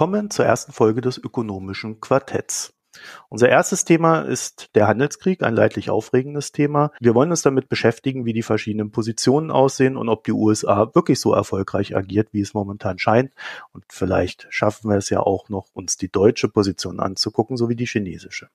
Willkommen zur ersten Folge des Ökonomischen Quartetts. Unser erstes Thema ist der Handelskrieg, ein leidlich aufregendes Thema. Wir wollen uns damit beschäftigen, wie die verschiedenen Positionen aussehen und ob die USA wirklich so erfolgreich agiert, wie es momentan scheint. Und vielleicht schaffen wir es ja auch noch, uns die deutsche Position anzugucken, sowie die chinesische.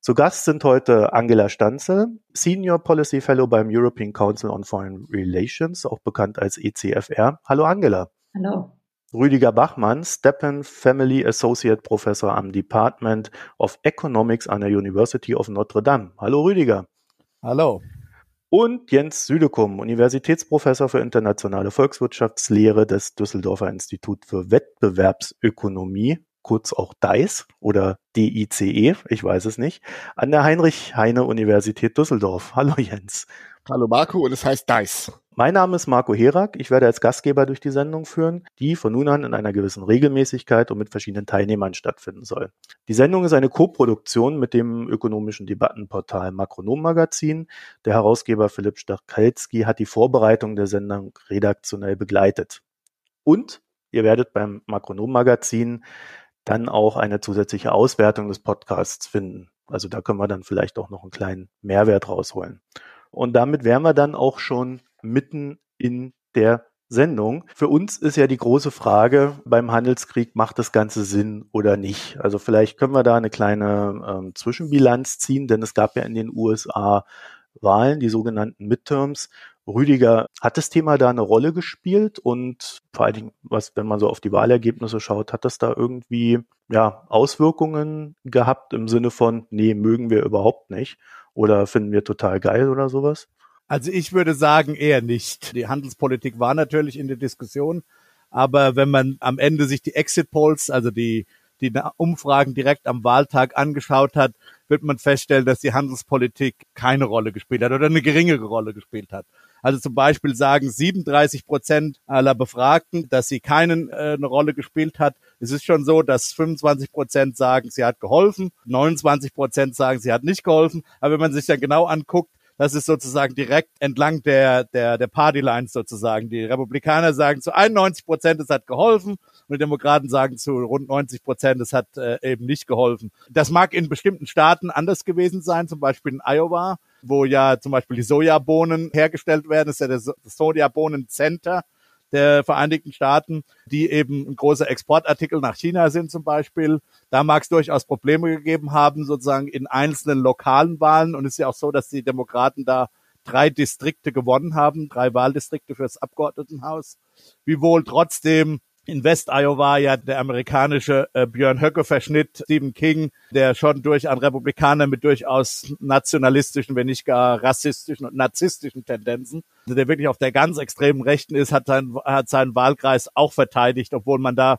Zu Gast sind heute Angela Stanzel, Senior Policy Fellow beim European Council on Foreign Relations, auch bekannt als ECFR. Hallo Angela. Hallo. Rüdiger Bachmann, Steppen Family Associate Professor am Department of Economics an der University of Notre Dame. Hallo Rüdiger. Hallo. Und Jens Südekum, Universitätsprofessor für internationale Volkswirtschaftslehre des Düsseldorfer Institut für Wettbewerbsökonomie, kurz auch DICE oder DICE, ich weiß es nicht, an der Heinrich-Heine-Universität Düsseldorf. Hallo Jens. Hallo Marco und es heißt DICE. Mein Name ist Marco Herak. Ich werde als Gastgeber durch die Sendung führen, die von nun an in einer gewissen Regelmäßigkeit und mit verschiedenen Teilnehmern stattfinden soll. Die Sendung ist eine Koproduktion mit dem ökonomischen Debattenportal Makronom Magazin. Der Herausgeber Philipp Stachelski hat die Vorbereitung der Sendung redaktionell begleitet. Und ihr werdet beim Makronom Magazin dann auch eine zusätzliche Auswertung des Podcasts finden. Also da können wir dann vielleicht auch noch einen kleinen Mehrwert rausholen. Und damit wären wir dann auch schon mitten in der Sendung. Für uns ist ja die große Frage beim Handelskrieg, macht das Ganze Sinn oder nicht? Also vielleicht können wir da eine kleine ähm, Zwischenbilanz ziehen, denn es gab ja in den USA Wahlen, die sogenannten Midterms. Rüdiger, hat das Thema da eine Rolle gespielt und vor allen Dingen, was, wenn man so auf die Wahlergebnisse schaut, hat das da irgendwie ja, Auswirkungen gehabt im Sinne von, nee, mögen wir überhaupt nicht oder finden wir total geil oder sowas? Also ich würde sagen eher nicht. Die Handelspolitik war natürlich in der Diskussion, aber wenn man am Ende sich die Exit Polls, also die die Umfragen direkt am Wahltag angeschaut hat, wird man feststellen, dass die Handelspolitik keine Rolle gespielt hat oder eine geringere Rolle gespielt hat. Also zum Beispiel sagen 37 Prozent aller Befragten, dass sie keinen äh, eine Rolle gespielt hat. Es ist schon so, dass 25 Prozent sagen, sie hat geholfen, 29 Prozent sagen, sie hat nicht geholfen. Aber wenn man sich dann genau anguckt, das ist sozusagen direkt entlang der, der, der Partylines sozusagen. Die Republikaner sagen zu 91 Prozent, es hat geholfen und die Demokraten sagen zu rund 90 Prozent, es hat äh, eben nicht geholfen. Das mag in bestimmten Staaten anders gewesen sein, zum Beispiel in Iowa, wo ja zum Beispiel die Sojabohnen hergestellt werden. Das ist ja das Sojabohnen-Center der Vereinigten Staaten, die eben ein großer Exportartikel nach China sind zum Beispiel. Da mag es durchaus Probleme gegeben haben, sozusagen in einzelnen lokalen Wahlen. Und es ist ja auch so, dass die Demokraten da drei Distrikte gewonnen haben, drei Wahldistrikte fürs Abgeordnetenhaus. Wiewohl trotzdem in West-Iowa ja der amerikanische äh, Björn Höcke-Verschnitt, Stephen King, der schon durch einen Republikaner mit durchaus nationalistischen, wenn nicht gar rassistischen und narzisstischen Tendenzen, also der wirklich auf der ganz extremen Rechten ist, hat, sein, hat seinen Wahlkreis auch verteidigt, obwohl man da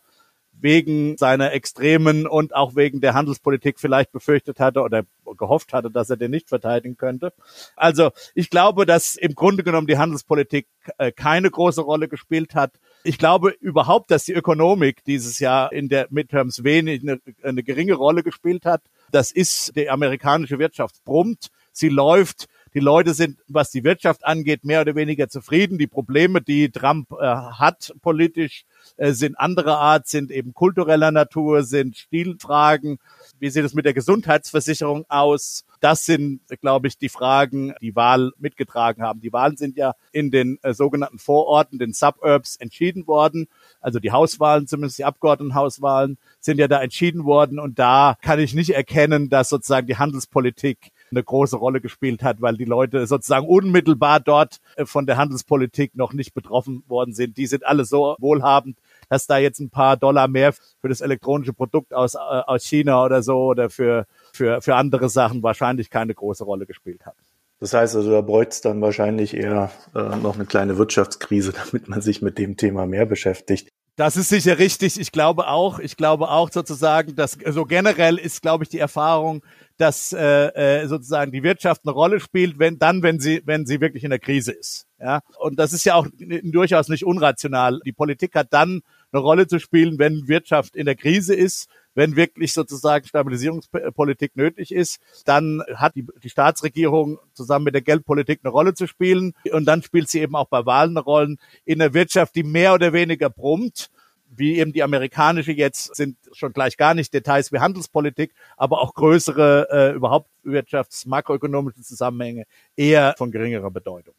wegen seiner extremen und auch wegen der Handelspolitik vielleicht befürchtet hatte oder gehofft hatte, dass er den nicht verteidigen könnte. Also ich glaube, dass im Grunde genommen die Handelspolitik äh, keine große Rolle gespielt hat. Ich glaube überhaupt, dass die Ökonomik dieses Jahr in der Midterms wenig eine, eine geringe Rolle gespielt hat. Das ist die amerikanische Wirtschaft brummt, sie läuft. Die Leute sind, was die Wirtschaft angeht, mehr oder weniger zufrieden. Die Probleme, die Trump äh, hat politisch, äh, sind anderer Art, sind eben kultureller Natur, sind Stilfragen. Wie sieht es mit der Gesundheitsversicherung aus? Das sind, glaube ich, die Fragen, die Wahl mitgetragen haben. Die Wahlen sind ja in den äh, sogenannten Vororten, den Suburbs entschieden worden. Also die Hauswahlen, zumindest die Abgeordnetenhauswahlen, sind ja da entschieden worden. Und da kann ich nicht erkennen, dass sozusagen die Handelspolitik eine große Rolle gespielt hat, weil die Leute sozusagen unmittelbar dort äh, von der Handelspolitik noch nicht betroffen worden sind. Die sind alle so wohlhabend, dass da jetzt ein paar Dollar mehr für das elektronische Produkt aus, äh, aus China oder so oder für, für, für andere Sachen wahrscheinlich keine große Rolle gespielt hat. Das heißt also, da bräuchte es dann wahrscheinlich eher äh, noch eine kleine Wirtschaftskrise, damit man sich mit dem Thema mehr beschäftigt. Das ist sicher richtig. Ich glaube auch, ich glaube auch sozusagen, dass so also generell ist, glaube ich, die Erfahrung, dass äh, äh, sozusagen die Wirtschaft eine Rolle spielt, wenn dann, wenn sie, wenn sie wirklich in der Krise ist. Ja, und das ist ja auch durchaus nicht unrational. Die Politik hat dann eine Rolle zu spielen, wenn Wirtschaft in der Krise ist wenn wirklich sozusagen Stabilisierungspolitik nötig ist, dann hat die, die Staatsregierung zusammen mit der Geldpolitik eine Rolle zu spielen. Und dann spielt sie eben auch bei Wahlen eine Rolle in der Wirtschaft, die mehr oder weniger brummt wie eben die amerikanische jetzt sind schon gleich gar nicht Details wie Handelspolitik, aber auch größere äh, überhaupt wirtschafts-, makroökonomische Zusammenhänge eher von geringerer Bedeutung.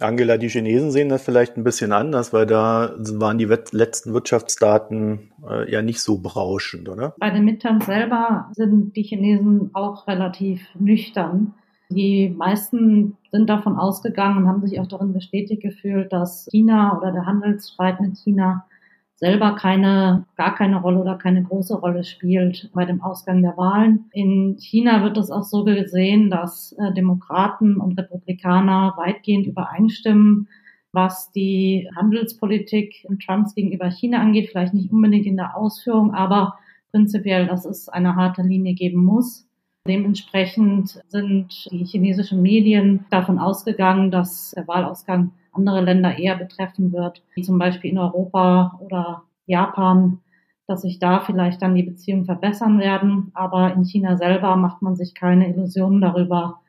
Angela, die Chinesen sehen das vielleicht ein bisschen anders, weil da waren die letzten Wirtschaftsdaten äh, ja nicht so berauschend, oder? Bei den Midterms selber sind die Chinesen auch relativ nüchtern. Die meisten sind davon ausgegangen und haben sich auch darin bestätigt gefühlt, dass China oder der Handelsstreit mit China selber keine, gar keine Rolle oder keine große Rolle spielt bei dem Ausgang der Wahlen. In China wird es auch so gesehen, dass äh, Demokraten und Republikaner weitgehend übereinstimmen, was die Handelspolitik Trumps gegenüber China angeht. Vielleicht nicht unbedingt in der Ausführung, aber prinzipiell, dass es eine harte Linie geben muss. Dementsprechend sind die chinesischen Medien davon ausgegangen, dass der Wahlausgang andere Länder eher betreffen wird, wie zum Beispiel in Europa oder Japan, dass sich da vielleicht dann die Beziehungen verbessern werden. Aber in China selber macht man sich keine Illusionen darüber,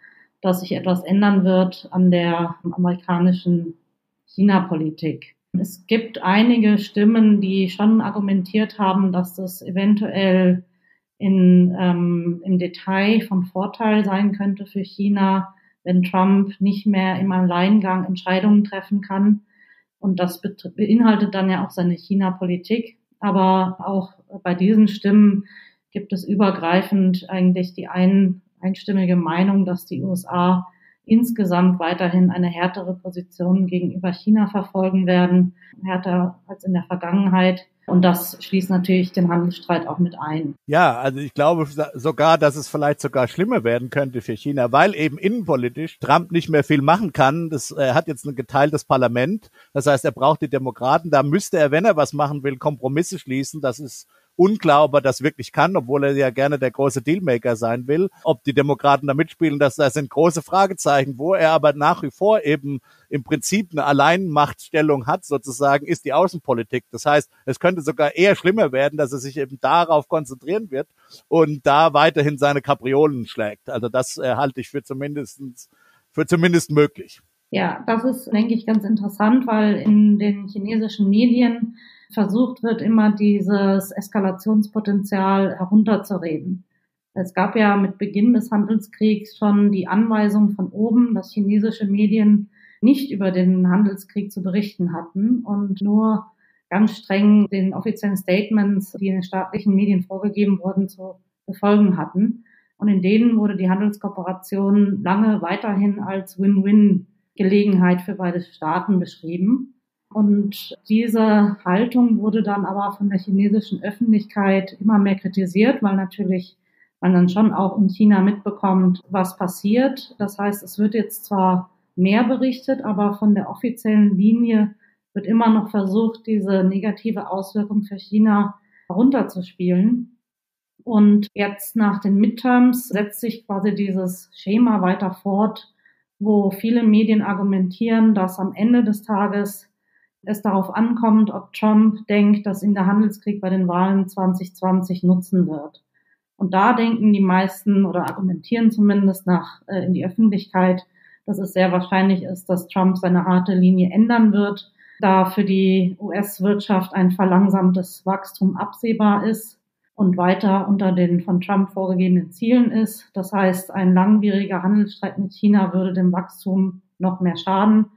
dass sich etwas ändern wird an der amerikanischen China-Politik. Es gibt einige Stimmen, die schon argumentiert haben, dass das eventuell in, ähm, im Detail von Vorteil sein könnte für China, wenn Trump nicht mehr im Alleingang Entscheidungen treffen kann. Und das beinhaltet dann ja auch seine China-Politik. Aber auch bei diesen Stimmen gibt es übergreifend eigentlich die ein, einstimmige Meinung, dass die USA insgesamt weiterhin eine härtere Position gegenüber China verfolgen werden, härter als in der Vergangenheit. Und das schließt natürlich den Handelsstreit auch mit ein. Ja, also ich glaube sogar, dass es vielleicht sogar schlimmer werden könnte für China, weil eben innenpolitisch Trump nicht mehr viel machen kann. Das, er hat jetzt ein geteiltes Parlament. Das heißt, er braucht die Demokraten. Da müsste er, wenn er was machen will, Kompromisse schließen. Das ist unklar, ob er das wirklich kann, obwohl er ja gerne der große Dealmaker sein will. Ob die Demokraten da mitspielen, das, das sind große Fragezeichen. Wo er aber nach wie vor eben im Prinzip eine Alleinmachtstellung hat, sozusagen, ist die Außenpolitik. Das heißt, es könnte sogar eher schlimmer werden, dass er sich eben darauf konzentrieren wird und da weiterhin seine Kapriolen schlägt. Also das äh, halte ich für zumindestens für zumindest möglich. Ja, das ist, denke ich, ganz interessant, weil in den chinesischen Medien versucht wird, immer dieses Eskalationspotenzial herunterzureden. Es gab ja mit Beginn des Handelskriegs schon die Anweisung von oben, dass chinesische Medien nicht über den Handelskrieg zu berichten hatten und nur ganz streng den offiziellen Statements, die in den staatlichen Medien vorgegeben wurden, zu befolgen hatten. Und in denen wurde die Handelskooperation lange weiterhin als Win-Win-Gelegenheit für beide Staaten beschrieben. Und diese Haltung wurde dann aber von der chinesischen Öffentlichkeit immer mehr kritisiert, weil natürlich man dann schon auch in China mitbekommt, was passiert. Das heißt, es wird jetzt zwar mehr berichtet, aber von der offiziellen Linie wird immer noch versucht, diese negative Auswirkung für China herunterzuspielen. Und jetzt nach den Midterms setzt sich quasi dieses Schema weiter fort, wo viele Medien argumentieren, dass am Ende des Tages es darauf ankommt, ob Trump denkt, dass ihn der Handelskrieg bei den Wahlen 2020 nutzen wird. Und da denken die meisten oder argumentieren zumindest nach äh, in die Öffentlichkeit, dass es sehr wahrscheinlich ist, dass Trump seine harte Linie ändern wird, da für die US-Wirtschaft ein verlangsamtes Wachstum absehbar ist und weiter unter den von Trump vorgegebenen Zielen ist. Das heißt, ein langwieriger Handelsstreit mit China würde dem Wachstum noch mehr schaden.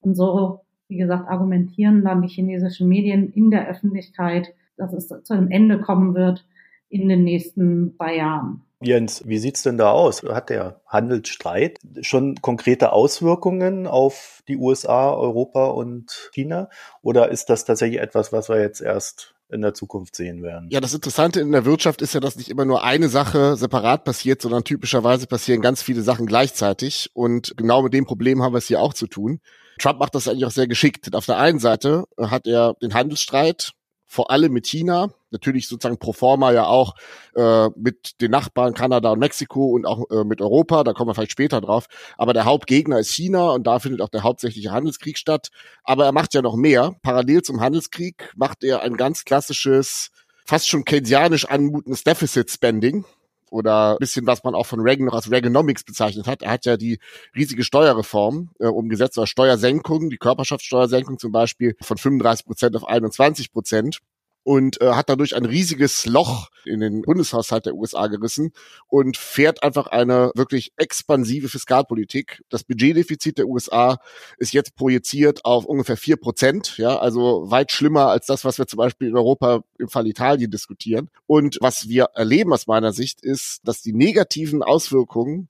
Und so wie gesagt, argumentieren dann die chinesischen Medien in der Öffentlichkeit, dass es zu einem Ende kommen wird in den nächsten zwei Jahren. Jens, wie sieht's denn da aus? Hat der Handelsstreit schon konkrete Auswirkungen auf die USA, Europa und China? Oder ist das tatsächlich etwas, was wir jetzt erst in der Zukunft sehen werden. Ja, das Interessante in der Wirtschaft ist ja, dass nicht immer nur eine Sache separat passiert, sondern typischerweise passieren ganz viele Sachen gleichzeitig. Und genau mit dem Problem haben wir es hier auch zu tun. Trump macht das eigentlich auch sehr geschickt. Auf der einen Seite hat er den Handelsstreit, vor allem mit China, natürlich sozusagen pro forma ja auch äh, mit den Nachbarn Kanada und Mexiko und auch äh, mit Europa, da kommen wir vielleicht später drauf. Aber der Hauptgegner ist China und da findet auch der hauptsächliche Handelskrieg statt. Aber er macht ja noch mehr. Parallel zum Handelskrieg macht er ein ganz klassisches, fast schon keynesianisch anmutendes Deficit Spending oder bisschen, was man auch von Reagan noch als Reaganomics bezeichnet hat. Er hat ja die riesige Steuerreform äh, umgesetzt oder Steuersenkung, die Körperschaftssteuersenkung zum Beispiel von 35 Prozent auf 21 Prozent und äh, hat dadurch ein riesiges Loch in den Bundeshaushalt der USA gerissen und fährt einfach eine wirklich expansive Fiskalpolitik. Das Budgetdefizit der USA ist jetzt projiziert auf ungefähr vier Prozent, ja, also weit schlimmer als das, was wir zum Beispiel in Europa im Fall Italien diskutieren. Und was wir erleben aus meiner Sicht ist, dass die negativen Auswirkungen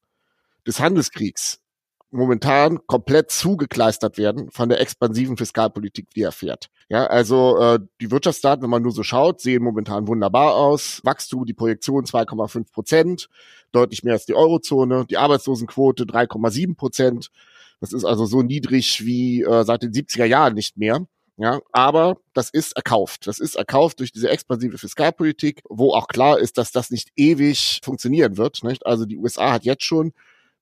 des Handelskriegs momentan komplett zugekleistert werden von der expansiven Fiskalpolitik, die er fährt. Ja, also äh, die Wirtschaftsdaten, wenn man nur so schaut, sehen momentan wunderbar aus. Wachstum, die Projektion 2,5 Prozent, deutlich mehr als die Eurozone. Die Arbeitslosenquote 3,7 Prozent. Das ist also so niedrig wie äh, seit den 70er Jahren nicht mehr. Ja, aber das ist erkauft. Das ist erkauft durch diese expansive Fiskalpolitik, wo auch klar ist, dass das nicht ewig funktionieren wird. Nicht? Also die USA hat jetzt schon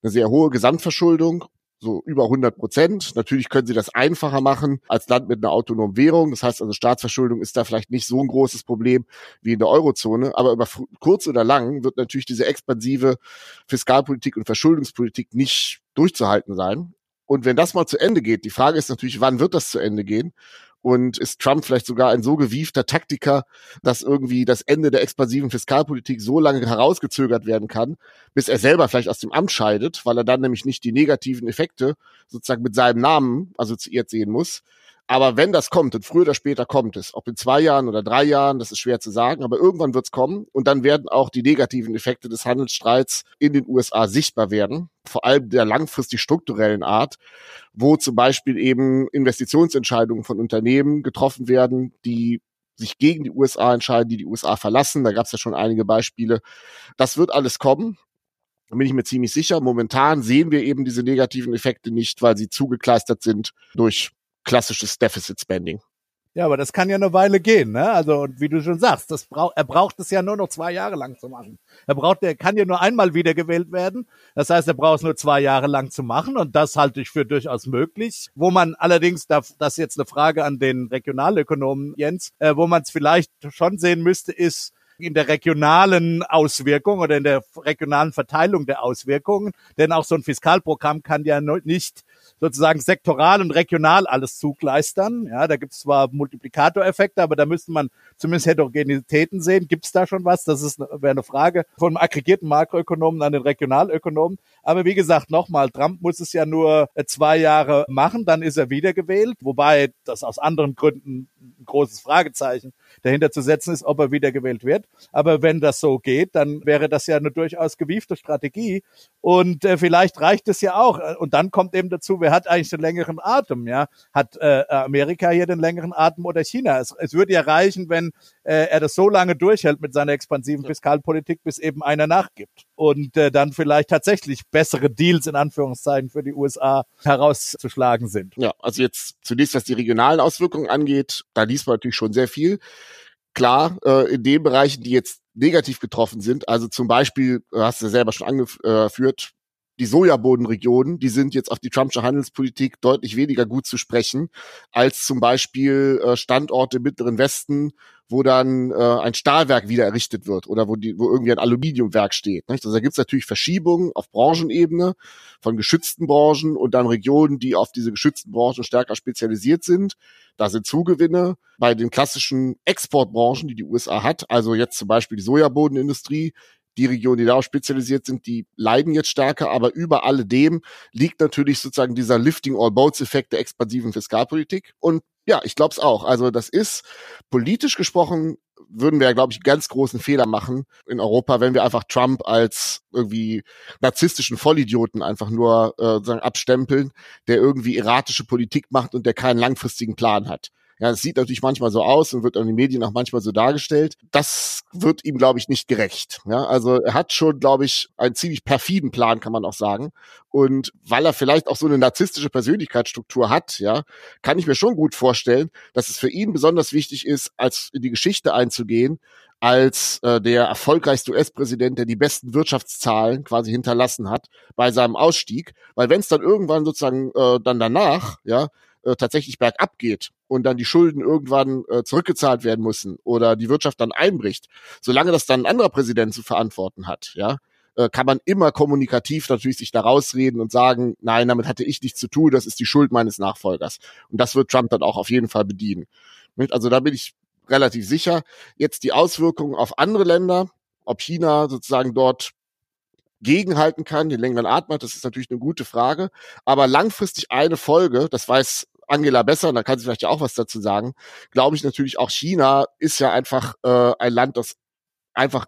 eine sehr hohe Gesamtverschuldung, so über 100 Prozent. Natürlich können sie das einfacher machen als Land mit einer autonomen Währung. Das heißt also, Staatsverschuldung ist da vielleicht nicht so ein großes Problem wie in der Eurozone. Aber über kurz oder lang wird natürlich diese expansive Fiskalpolitik und Verschuldungspolitik nicht durchzuhalten sein. Und wenn das mal zu Ende geht, die Frage ist natürlich, wann wird das zu Ende gehen? Und ist Trump vielleicht sogar ein so gewiefter Taktiker, dass irgendwie das Ende der expansiven Fiskalpolitik so lange herausgezögert werden kann, bis er selber vielleicht aus dem Amt scheidet, weil er dann nämlich nicht die negativen Effekte sozusagen mit seinem Namen assoziiert sehen muss. Aber wenn das kommt, und früher oder später kommt es, ob in zwei Jahren oder drei Jahren, das ist schwer zu sagen, aber irgendwann wird es kommen und dann werden auch die negativen Effekte des Handelsstreits in den USA sichtbar werden, vor allem der langfristig strukturellen Art, wo zum Beispiel eben Investitionsentscheidungen von Unternehmen getroffen werden, die sich gegen die USA entscheiden, die die USA verlassen. Da gab es ja schon einige Beispiele. Das wird alles kommen. Da bin ich mir ziemlich sicher. Momentan sehen wir eben diese negativen Effekte nicht, weil sie zugekleistert sind durch klassisches Deficit Spending. Ja, aber das kann ja eine Weile gehen, ne? Also, und wie du schon sagst, das braucht, er braucht es ja nur noch zwei Jahre lang zu machen. Er braucht, er kann ja nur einmal wiedergewählt werden. Das heißt, er braucht es nur zwei Jahre lang zu machen und das halte ich für durchaus möglich. Wo man allerdings, das ist jetzt eine Frage an den Regionalökonomen Jens, äh, wo man es vielleicht schon sehen müsste, ist, in der regionalen Auswirkung oder in der regionalen Verteilung der Auswirkungen. Denn auch so ein Fiskalprogramm kann ja nicht sozusagen sektoral und regional alles zugleistern. Ja, da gibt es zwar Multiplikatoreffekte, aber da müsste man zumindest Heterogenitäten sehen. Gibt es da schon was? Das ist wäre eine Frage vom aggregierten Makroökonomen an den Regionalökonomen. Aber wie gesagt, nochmal, Trump muss es ja nur äh, zwei Jahre machen, dann ist er wiedergewählt, wobei das aus anderen Gründen ein großes Fragezeichen dahinter zu setzen ist, ob er wiedergewählt wird. Aber wenn das so geht, dann wäre das ja eine durchaus gewiefte Strategie. Und äh, vielleicht reicht es ja auch. Und dann kommt eben dazu, wer hat eigentlich den längeren Atem? Ja, hat äh, Amerika hier den längeren Atem oder China? Es, es würde ja reichen, wenn äh, er das so lange durchhält mit seiner expansiven Fiskalpolitik, bis eben einer nachgibt und äh, dann vielleicht tatsächlich bessere Deals in Anführungszeichen für die USA herauszuschlagen sind. Ja, also jetzt zunächst, was die regionalen Auswirkungen angeht, da liest man natürlich schon sehr viel. Klar, äh, in den Bereichen, die jetzt negativ getroffen sind, also zum Beispiel, hast du ja selber schon angeführt, die Sojabodenregionen, die sind jetzt auf die Trumpsche Handelspolitik deutlich weniger gut zu sprechen als zum Beispiel äh, Standorte im Mittleren Westen, wo dann äh, ein Stahlwerk wieder errichtet wird oder wo, die, wo irgendwie ein Aluminiumwerk steht. Nicht? Also da gibt's natürlich Verschiebungen auf Branchenebene von geschützten Branchen und dann Regionen, die auf diese geschützten Branchen stärker spezialisiert sind. Da sind Zugewinne bei den klassischen Exportbranchen, die die USA hat. Also jetzt zum Beispiel die Sojabodenindustrie, die Regionen, die darauf spezialisiert sind, die leiden jetzt stärker, aber über alledem liegt natürlich sozusagen dieser Lifting All Boats Effekt der expansiven Fiskalpolitik. Und ja, ich glaube es auch. Also das ist politisch gesprochen würden wir, glaube ich, ganz großen Fehler machen in Europa, wenn wir einfach Trump als irgendwie narzisstischen Vollidioten einfach nur äh, sozusagen abstempeln, der irgendwie erratische Politik macht und der keinen langfristigen Plan hat. Ja, es sieht natürlich manchmal so aus und wird an den Medien auch manchmal so dargestellt. Das wird ihm, glaube ich, nicht gerecht. Ja, also er hat schon, glaube ich, einen ziemlich perfiden Plan, kann man auch sagen. Und weil er vielleicht auch so eine narzisstische Persönlichkeitsstruktur hat, ja, kann ich mir schon gut vorstellen, dass es für ihn besonders wichtig ist, als in die Geschichte einzugehen, als äh, der erfolgreichste US-Präsident, der die besten Wirtschaftszahlen quasi hinterlassen hat bei seinem Ausstieg. Weil wenn es dann irgendwann sozusagen äh, dann danach, ja, äh, tatsächlich bergab geht und dann die Schulden irgendwann äh, zurückgezahlt werden müssen oder die Wirtschaft dann einbricht, solange das dann ein anderer Präsident zu verantworten hat, ja, äh, kann man immer kommunikativ natürlich sich da rausreden und sagen, nein, damit hatte ich nichts zu tun, das ist die Schuld meines Nachfolgers. Und das wird Trump dann auch auf jeden Fall bedienen. Also da bin ich relativ sicher. Jetzt die Auswirkungen auf andere Länder, ob China sozusagen dort gegenhalten kann, den längeren Atem hat, das ist natürlich eine gute Frage. Aber langfristig eine Folge, das weiß Angela besser, und da kann sie vielleicht ja auch was dazu sagen, glaube ich natürlich auch China ist ja einfach äh, ein Land, das einfach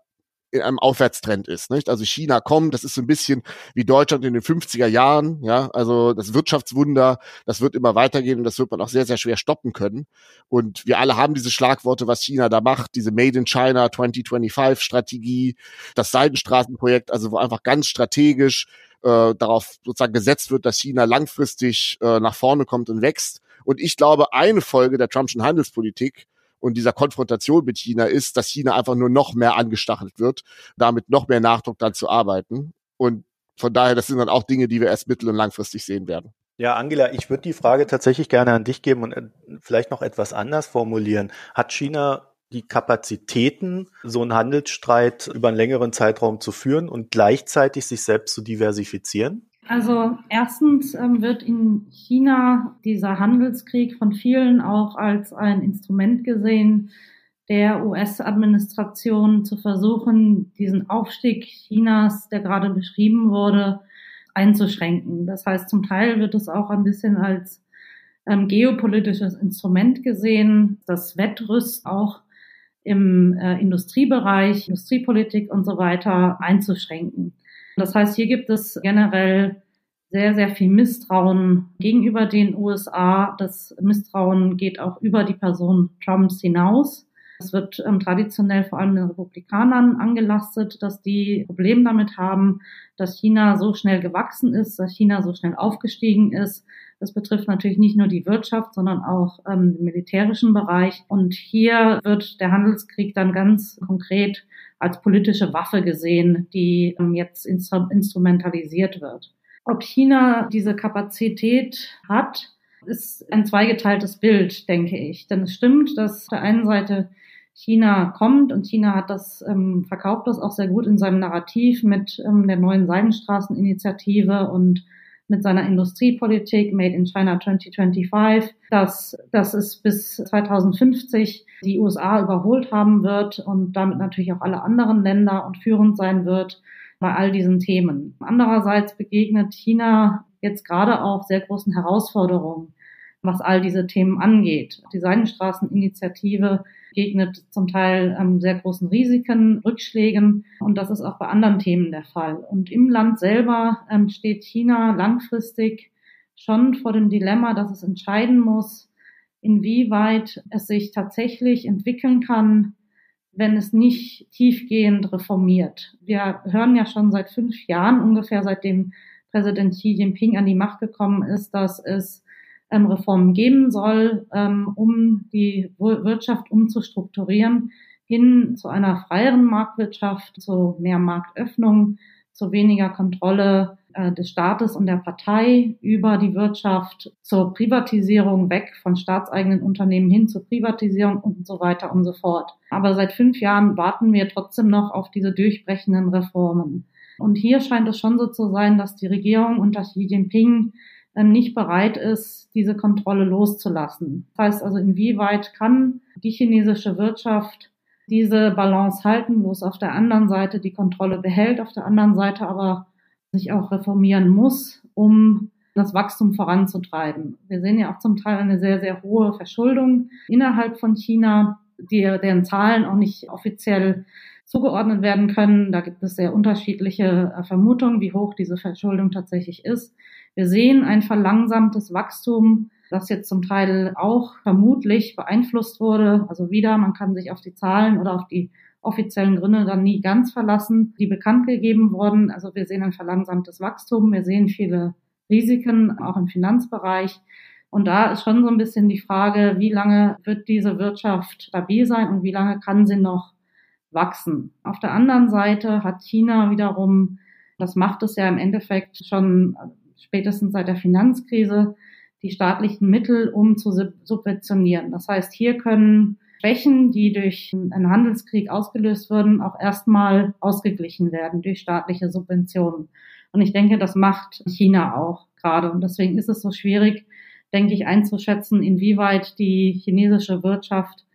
in einem Aufwärtstrend ist. Nicht? Also China kommt, das ist so ein bisschen wie Deutschland in den 50er Jahren, ja, also das Wirtschaftswunder, das wird immer weitergehen und das wird man auch sehr, sehr schwer stoppen können. Und wir alle haben diese Schlagworte, was China da macht, diese Made in China 2025 Strategie, das Seidenstraßenprojekt, also wo einfach ganz strategisch äh, darauf sozusagen gesetzt wird, dass China langfristig äh, nach vorne kommt und wächst. Und ich glaube, eine Folge der Trumpschen Handelspolitik und dieser Konfrontation mit China ist, dass China einfach nur noch mehr angestachelt wird, damit noch mehr Nachdruck dann zu arbeiten. Und von daher, das sind dann auch Dinge, die wir erst mittel- und langfristig sehen werden. Ja, Angela, ich würde die Frage tatsächlich gerne an dich geben und äh, vielleicht noch etwas anders formulieren. Hat China die Kapazitäten, so einen Handelsstreit über einen längeren Zeitraum zu führen und gleichzeitig sich selbst zu diversifizieren? Also erstens ähm, wird in China dieser Handelskrieg von vielen auch als ein Instrument gesehen, der US-Administration zu versuchen, diesen Aufstieg Chinas, der gerade beschrieben wurde, einzuschränken. Das heißt, zum Teil wird es auch ein bisschen als ähm, geopolitisches Instrument gesehen, das Wettrüst auch im äh, Industriebereich, Industriepolitik und so weiter einzuschränken. Das heißt, hier gibt es generell sehr, sehr viel Misstrauen gegenüber den USA. Das Misstrauen geht auch über die Person Trumps hinaus. Es wird ähm, traditionell vor allem den Republikanern angelastet, dass die Probleme damit haben, dass China so schnell gewachsen ist, dass China so schnell aufgestiegen ist. Das betrifft natürlich nicht nur die Wirtschaft, sondern auch ähm, den militärischen Bereich. Und hier wird der Handelskrieg dann ganz konkret als politische Waffe gesehen, die ähm, jetzt instru instrumentalisiert wird. Ob China diese Kapazität hat, ist ein zweigeteiltes Bild, denke ich. Denn es stimmt, dass auf der einen Seite China kommt und China hat das, ähm, verkauft das auch sehr gut in seinem Narrativ mit ähm, der neuen Seidenstraßeninitiative und mit seiner Industriepolitik Made in China 2025, dass, dass es bis 2050 die USA überholt haben wird und damit natürlich auch alle anderen Länder und führend sein wird bei all diesen Themen. Andererseits begegnet China jetzt gerade auch sehr großen Herausforderungen, was all diese Themen angeht. Die Seidenstraßeninitiative begegnet zum Teil ähm, sehr großen Risiken, Rückschlägen und das ist auch bei anderen Themen der Fall. Und im Land selber ähm, steht China langfristig schon vor dem Dilemma, dass es entscheiden muss, inwieweit es sich tatsächlich entwickeln kann, wenn es nicht tiefgehend reformiert. Wir hören ja schon seit fünf Jahren, ungefähr seitdem Präsident Xi Jinping an die Macht gekommen ist, dass es ähm, Reformen geben soll, ähm, um die Wirtschaft umzustrukturieren hin zu einer freieren Marktwirtschaft, zu mehr Marktöffnung, zu weniger Kontrolle äh, des Staates und der Partei über die Wirtschaft, zur Privatisierung weg von staatseigenen Unternehmen hin zur Privatisierung und so weiter und so fort. Aber seit fünf Jahren warten wir trotzdem noch auf diese durchbrechenden Reformen. Und hier scheint es schon so zu sein, dass die Regierung unter Xi Jinping nicht bereit ist, diese Kontrolle loszulassen. Das heißt also, inwieweit kann die chinesische Wirtschaft diese Balance halten, wo es auf der anderen Seite die Kontrolle behält, auf der anderen Seite aber sich auch reformieren muss, um das Wachstum voranzutreiben. Wir sehen ja auch zum Teil eine sehr, sehr hohe Verschuldung innerhalb von China, die, deren Zahlen auch nicht offiziell zugeordnet werden können. Da gibt es sehr unterschiedliche äh, Vermutungen, wie hoch diese Verschuldung tatsächlich ist. Wir sehen ein verlangsamtes Wachstum, das jetzt zum Teil auch vermutlich beeinflusst wurde. Also wieder, man kann sich auf die Zahlen oder auf die offiziellen Gründe dann nie ganz verlassen, die bekannt gegeben wurden. Also wir sehen ein verlangsamtes Wachstum, wir sehen viele Risiken, auch im Finanzbereich. Und da ist schon so ein bisschen die Frage, wie lange wird diese Wirtschaft stabil sein und wie lange kann sie noch wachsen. Auf der anderen Seite hat China wiederum, das macht es ja im Endeffekt schon spätestens seit der Finanzkrise, die staatlichen Mittel, um zu subventionieren. Das heißt, hier können Schwächen, die durch einen Handelskrieg ausgelöst würden, auch erstmal ausgeglichen werden durch staatliche Subventionen. Und ich denke, das macht China auch gerade. Und deswegen ist es so schwierig, denke ich, einzuschätzen, inwieweit die chinesische Wirtschaft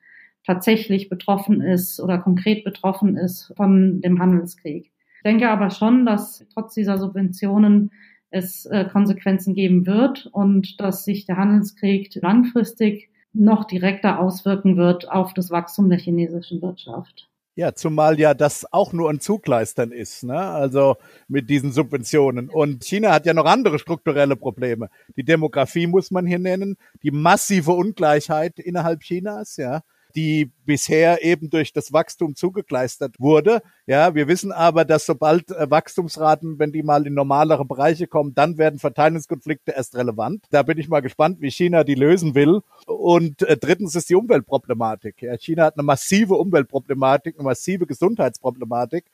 tatsächlich betroffen ist oder konkret betroffen ist von dem Handelskrieg. Ich denke aber schon, dass trotz dieser Subventionen es äh, Konsequenzen geben wird und dass sich der Handelskrieg langfristig noch direkter auswirken wird auf das Wachstum der chinesischen Wirtschaft. Ja, zumal ja das auch nur ein Zugleistern ist, ne? Also mit diesen Subventionen. Und China hat ja noch andere strukturelle Probleme. Die Demografie muss man hier nennen, die massive Ungleichheit innerhalb Chinas, ja die bisher eben durch das Wachstum zugekleistert wurde. Ja, wir wissen aber, dass sobald äh, Wachstumsraten, wenn die mal in normalere Bereiche kommen, dann werden Verteilungskonflikte erst relevant. Da bin ich mal gespannt, wie China die lösen will. Und äh, drittens ist die Umweltproblematik. Ja, China hat eine massive Umweltproblematik, eine massive Gesundheitsproblematik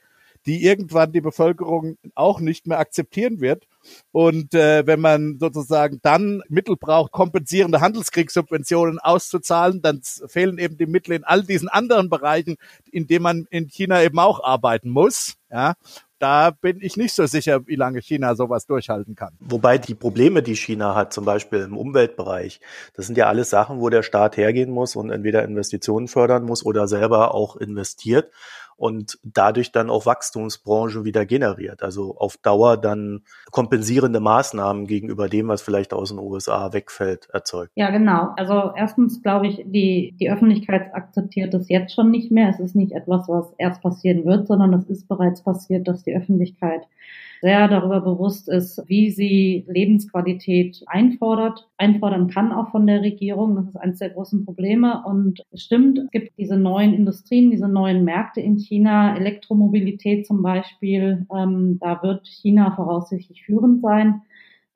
die irgendwann die Bevölkerung auch nicht mehr akzeptieren wird. Und äh, wenn man sozusagen dann Mittel braucht, kompensierende Handelskriegssubventionen auszuzahlen, dann fehlen eben die Mittel in all diesen anderen Bereichen, in denen man in China eben auch arbeiten muss. Ja, da bin ich nicht so sicher, wie lange China sowas durchhalten kann. Wobei die Probleme, die China hat, zum Beispiel im Umweltbereich, das sind ja alles Sachen, wo der Staat hergehen muss und entweder Investitionen fördern muss oder selber auch investiert und dadurch dann auch Wachstumsbranchen wieder generiert. Also auf Dauer dann kompensierende Maßnahmen gegenüber dem, was vielleicht aus den USA wegfällt, erzeugt. Ja, genau. Also erstens glaube ich, die, die Öffentlichkeit akzeptiert es jetzt schon nicht mehr. Es ist nicht etwas, was erst passieren wird, sondern es ist bereits passiert, dass die Öffentlichkeit sehr darüber bewusst ist, wie sie Lebensqualität einfordert, einfordern kann auch von der Regierung. Das ist eines der großen Probleme. Und stimmt, es gibt diese neuen Industrien, diese neuen Märkte in China, Elektromobilität zum Beispiel. Ähm, da wird China voraussichtlich führend sein.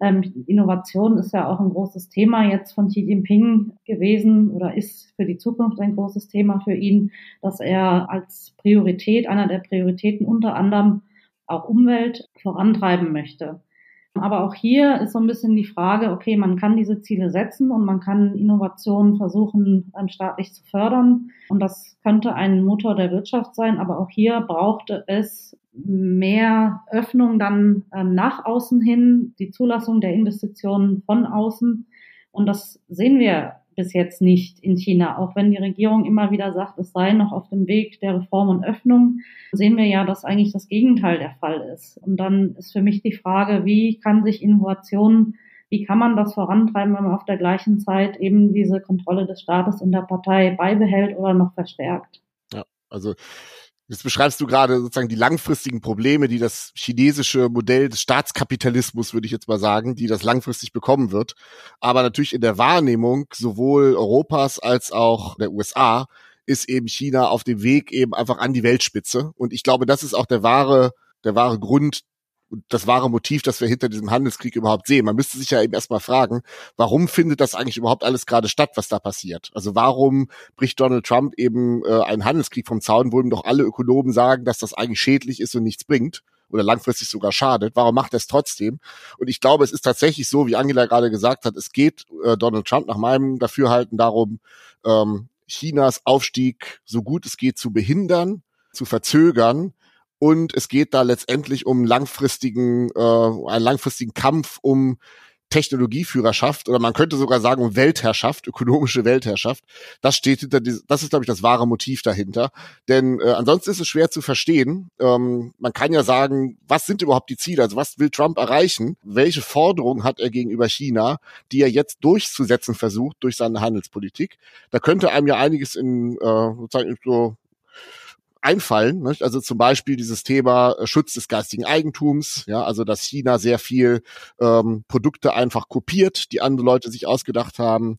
Ähm, Innovation ist ja auch ein großes Thema jetzt von Xi Jinping gewesen oder ist für die Zukunft ein großes Thema für ihn, dass er als Priorität, einer der Prioritäten unter anderem auch Umwelt vorantreiben möchte. Aber auch hier ist so ein bisschen die Frage, okay, man kann diese Ziele setzen und man kann Innovationen versuchen, staatlich zu fördern. Und das könnte ein Motor der Wirtschaft sein. Aber auch hier brauchte es mehr Öffnung dann ähm, nach außen hin, die Zulassung der Investitionen von außen. Und das sehen wir bis jetzt nicht in China. Auch wenn die Regierung immer wieder sagt, es sei noch auf dem Weg der Reform und Öffnung, sehen wir ja, dass eigentlich das Gegenteil der Fall ist. Und dann ist für mich die Frage, wie kann sich Innovation, wie kann man das vorantreiben, wenn man auf der gleichen Zeit eben diese Kontrolle des Staates und der Partei beibehält oder noch verstärkt? Ja, also Jetzt beschreibst du gerade sozusagen die langfristigen Probleme, die das chinesische Modell des Staatskapitalismus, würde ich jetzt mal sagen, die das langfristig bekommen wird. Aber natürlich in der Wahrnehmung sowohl Europas als auch der USA ist eben China auf dem Weg eben einfach an die Weltspitze. Und ich glaube, das ist auch der wahre, der wahre Grund das wahre Motiv, das wir hinter diesem Handelskrieg überhaupt sehen. Man müsste sich ja eben erstmal fragen, warum findet das eigentlich überhaupt alles gerade statt, was da passiert? Also warum bricht Donald Trump eben äh, einen Handelskrieg vom Zaun, wo ihm doch alle Ökonomen sagen, dass das eigentlich schädlich ist und nichts bringt? oder langfristig sogar schadet. Warum macht er es trotzdem? Und ich glaube, es ist tatsächlich so, wie Angela gerade gesagt hat, es geht äh, Donald Trump nach meinem Dafürhalten darum, ähm, Chinas Aufstieg so gut es geht zu behindern, zu verzögern und es geht da letztendlich um langfristigen, äh, einen langfristigen Kampf um Technologieführerschaft oder man könnte sogar sagen um Weltherrschaft, ökonomische Weltherrschaft. Das steht hinter das ist glaube ich das wahre Motiv dahinter. Denn äh, ansonsten ist es schwer zu verstehen. Ähm, man kann ja sagen, was sind überhaupt die Ziele? Also was will Trump erreichen? Welche Forderungen hat er gegenüber China, die er jetzt durchzusetzen versucht durch seine Handelspolitik? Da könnte einem ja einiges in äh, sozusagen so einfallen. Nicht? Also zum Beispiel dieses Thema äh, Schutz des geistigen Eigentums, ja, also dass China sehr viel ähm, Produkte einfach kopiert, die andere Leute sich ausgedacht haben.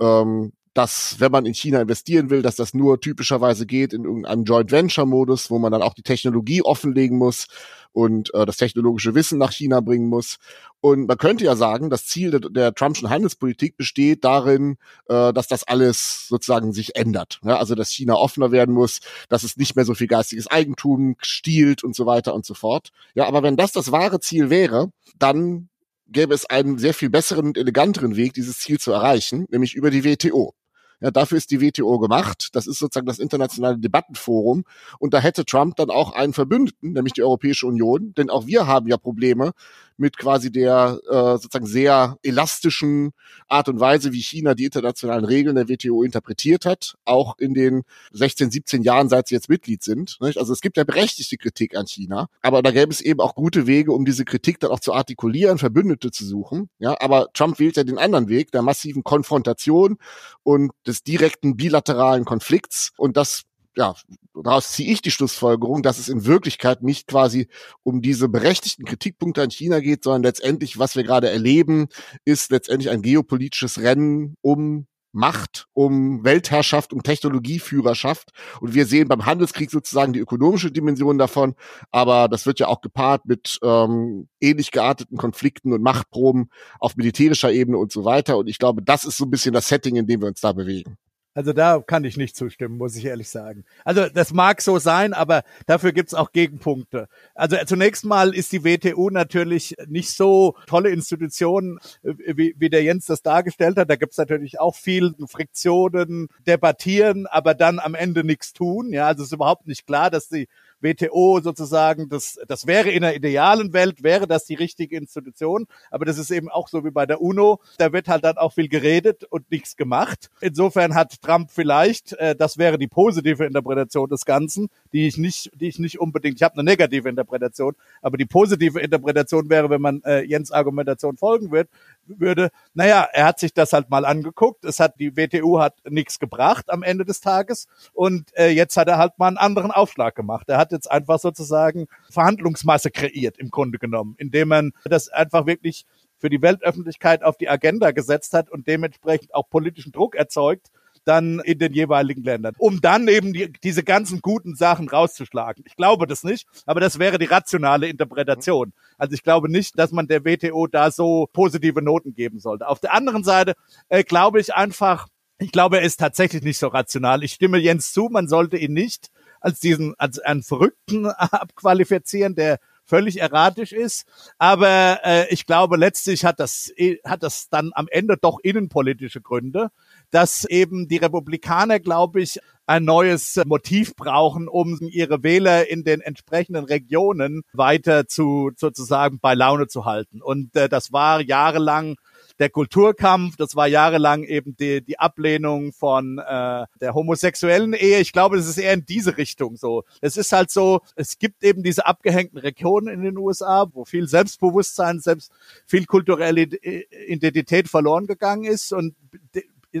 Ähm, dass, wenn man in China investieren will, dass das nur typischerweise geht in irgendeinem Joint Venture Modus, wo man dann auch die Technologie offenlegen muss und äh, das technologische Wissen nach China bringen muss. Und man könnte ja sagen, das Ziel der, der Trumpschen Handelspolitik besteht darin, äh, dass das alles sozusagen sich ändert. Ja, also dass China offener werden muss, dass es nicht mehr so viel geistiges Eigentum stiehlt und so weiter und so fort. Ja, aber wenn das das wahre Ziel wäre, dann gäbe es einen sehr viel besseren und eleganteren Weg, dieses Ziel zu erreichen, nämlich über die WTO. Ja, dafür ist die WTO gemacht. Das ist sozusagen das internationale Debattenforum. Und da hätte Trump dann auch einen Verbündeten, nämlich die Europäische Union. Denn auch wir haben ja Probleme mit quasi der äh, sozusagen sehr elastischen Art und Weise, wie China die internationalen Regeln der WTO interpretiert hat, auch in den 16, 17 Jahren, seit sie jetzt Mitglied sind. Nicht? Also es gibt ja berechtigte Kritik an China, aber da gäbe es eben auch gute Wege, um diese Kritik dann auch zu artikulieren, Verbündete zu suchen. Ja, aber Trump wählt ja den anderen Weg, der massiven Konfrontation und des direkten bilateralen Konflikts und das ja, daraus ziehe ich die Schlussfolgerung, dass es in Wirklichkeit nicht quasi um diese berechtigten Kritikpunkte an China geht, sondern letztendlich, was wir gerade erleben, ist letztendlich ein geopolitisches Rennen um Macht, um Weltherrschaft, um Technologieführerschaft. Und wir sehen beim Handelskrieg sozusagen die ökonomische Dimension davon, aber das wird ja auch gepaart mit ähm, ähnlich gearteten Konflikten und Machtproben auf militärischer Ebene und so weiter. Und ich glaube, das ist so ein bisschen das Setting, in dem wir uns da bewegen. Also da kann ich nicht zustimmen, muss ich ehrlich sagen. Also das mag so sein, aber dafür gibt's auch Gegenpunkte. Also zunächst mal ist die WTO natürlich nicht so tolle Institution, äh, wie, wie der Jens das dargestellt hat. Da gibt's natürlich auch viel Friktionen, debattieren, aber dann am Ende nichts tun. Ja, also es ist überhaupt nicht klar, dass die WTO sozusagen, das, das wäre in einer idealen Welt, wäre das die richtige Institution. Aber das ist eben auch so wie bei der UNO. Da wird halt dann auch viel geredet und nichts gemacht. Insofern hat Trump vielleicht, äh, das wäre die positive Interpretation des Ganzen, die ich nicht, die ich nicht unbedingt, ich habe eine negative Interpretation, aber die positive Interpretation wäre, wenn man äh, Jens Argumentation folgen wird, würde, naja, er hat sich das halt mal angeguckt. Es hat, die WTO hat nichts gebracht am Ende des Tages und äh, jetzt hat er halt mal einen anderen Aufschlag gemacht. Er hat jetzt einfach sozusagen Verhandlungsmasse kreiert im Grunde genommen, indem man das einfach wirklich für die Weltöffentlichkeit auf die Agenda gesetzt hat und dementsprechend auch politischen Druck erzeugt, dann in den jeweiligen Ländern, um dann eben die, diese ganzen guten Sachen rauszuschlagen. Ich glaube das nicht, aber das wäre die rationale Interpretation. Also ich glaube nicht, dass man der WTO da so positive Noten geben sollte. Auf der anderen Seite äh, glaube ich einfach, ich glaube, er ist tatsächlich nicht so rational. Ich stimme Jens zu, man sollte ihn nicht als diesen, als einen Verrückten abqualifizieren, der völlig erratisch ist. Aber äh, ich glaube, letztlich hat das, hat das dann am Ende doch innenpolitische Gründe, dass eben die Republikaner, glaube ich, ein neues Motiv brauchen, um ihre Wähler in den entsprechenden Regionen weiter zu sozusagen bei Laune zu halten. Und äh, das war jahrelang der Kulturkampf, das war jahrelang eben die, die Ablehnung von äh, der homosexuellen Ehe. Ich glaube, das ist eher in diese Richtung so. Es ist halt so, es gibt eben diese abgehängten Regionen in den USA, wo viel Selbstbewusstsein, selbst viel kulturelle Identität verloren gegangen ist und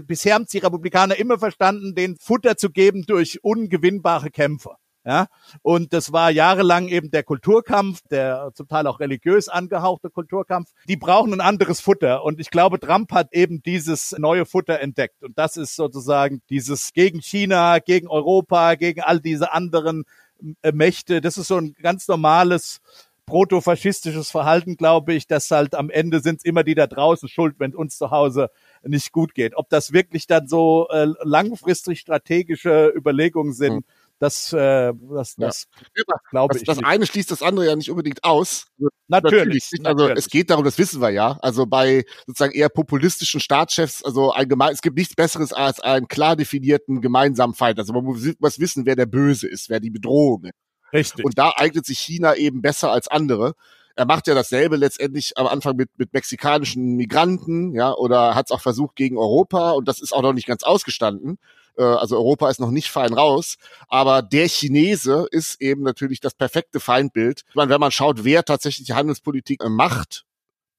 bisher haben die Republikaner immer verstanden, den Futter zu geben durch ungewinnbare Kämpfer. Ja, und das war jahrelang eben der Kulturkampf, der zum Teil auch religiös angehauchte Kulturkampf. Die brauchen ein anderes Futter. Und ich glaube, Trump hat eben dieses neue Futter entdeckt. Und das ist sozusagen dieses gegen China, gegen Europa, gegen all diese anderen äh, Mächte. Das ist so ein ganz normales protofaschistisches Verhalten, glaube ich, dass halt am Ende sind es immer die da draußen schuld, wenn uns zu Hause nicht gut geht. Ob das wirklich dann so äh, langfristig strategische Überlegungen sind, mhm das, äh, das, das ja. glaube ich. Das nicht. eine schließt das andere ja nicht unbedingt aus. Natürlich, natürlich. Also es geht darum, das wissen wir ja. Also bei sozusagen eher populistischen Staatschefs, also allgemein, es gibt nichts Besseres als einen klar definierten gemeinsamen Feind. Also man muss wissen, wer der Böse ist, wer die Bedrohung ist. Richtig. Und da eignet sich China eben besser als andere. Er macht ja dasselbe letztendlich am Anfang mit, mit mexikanischen Migranten, ja, oder hat es auch versucht gegen Europa und das ist auch noch nicht ganz ausgestanden. Äh, also Europa ist noch nicht fein raus, aber der Chinese ist eben natürlich das perfekte Feindbild. Ich meine, wenn man schaut, wer tatsächlich die Handelspolitik macht,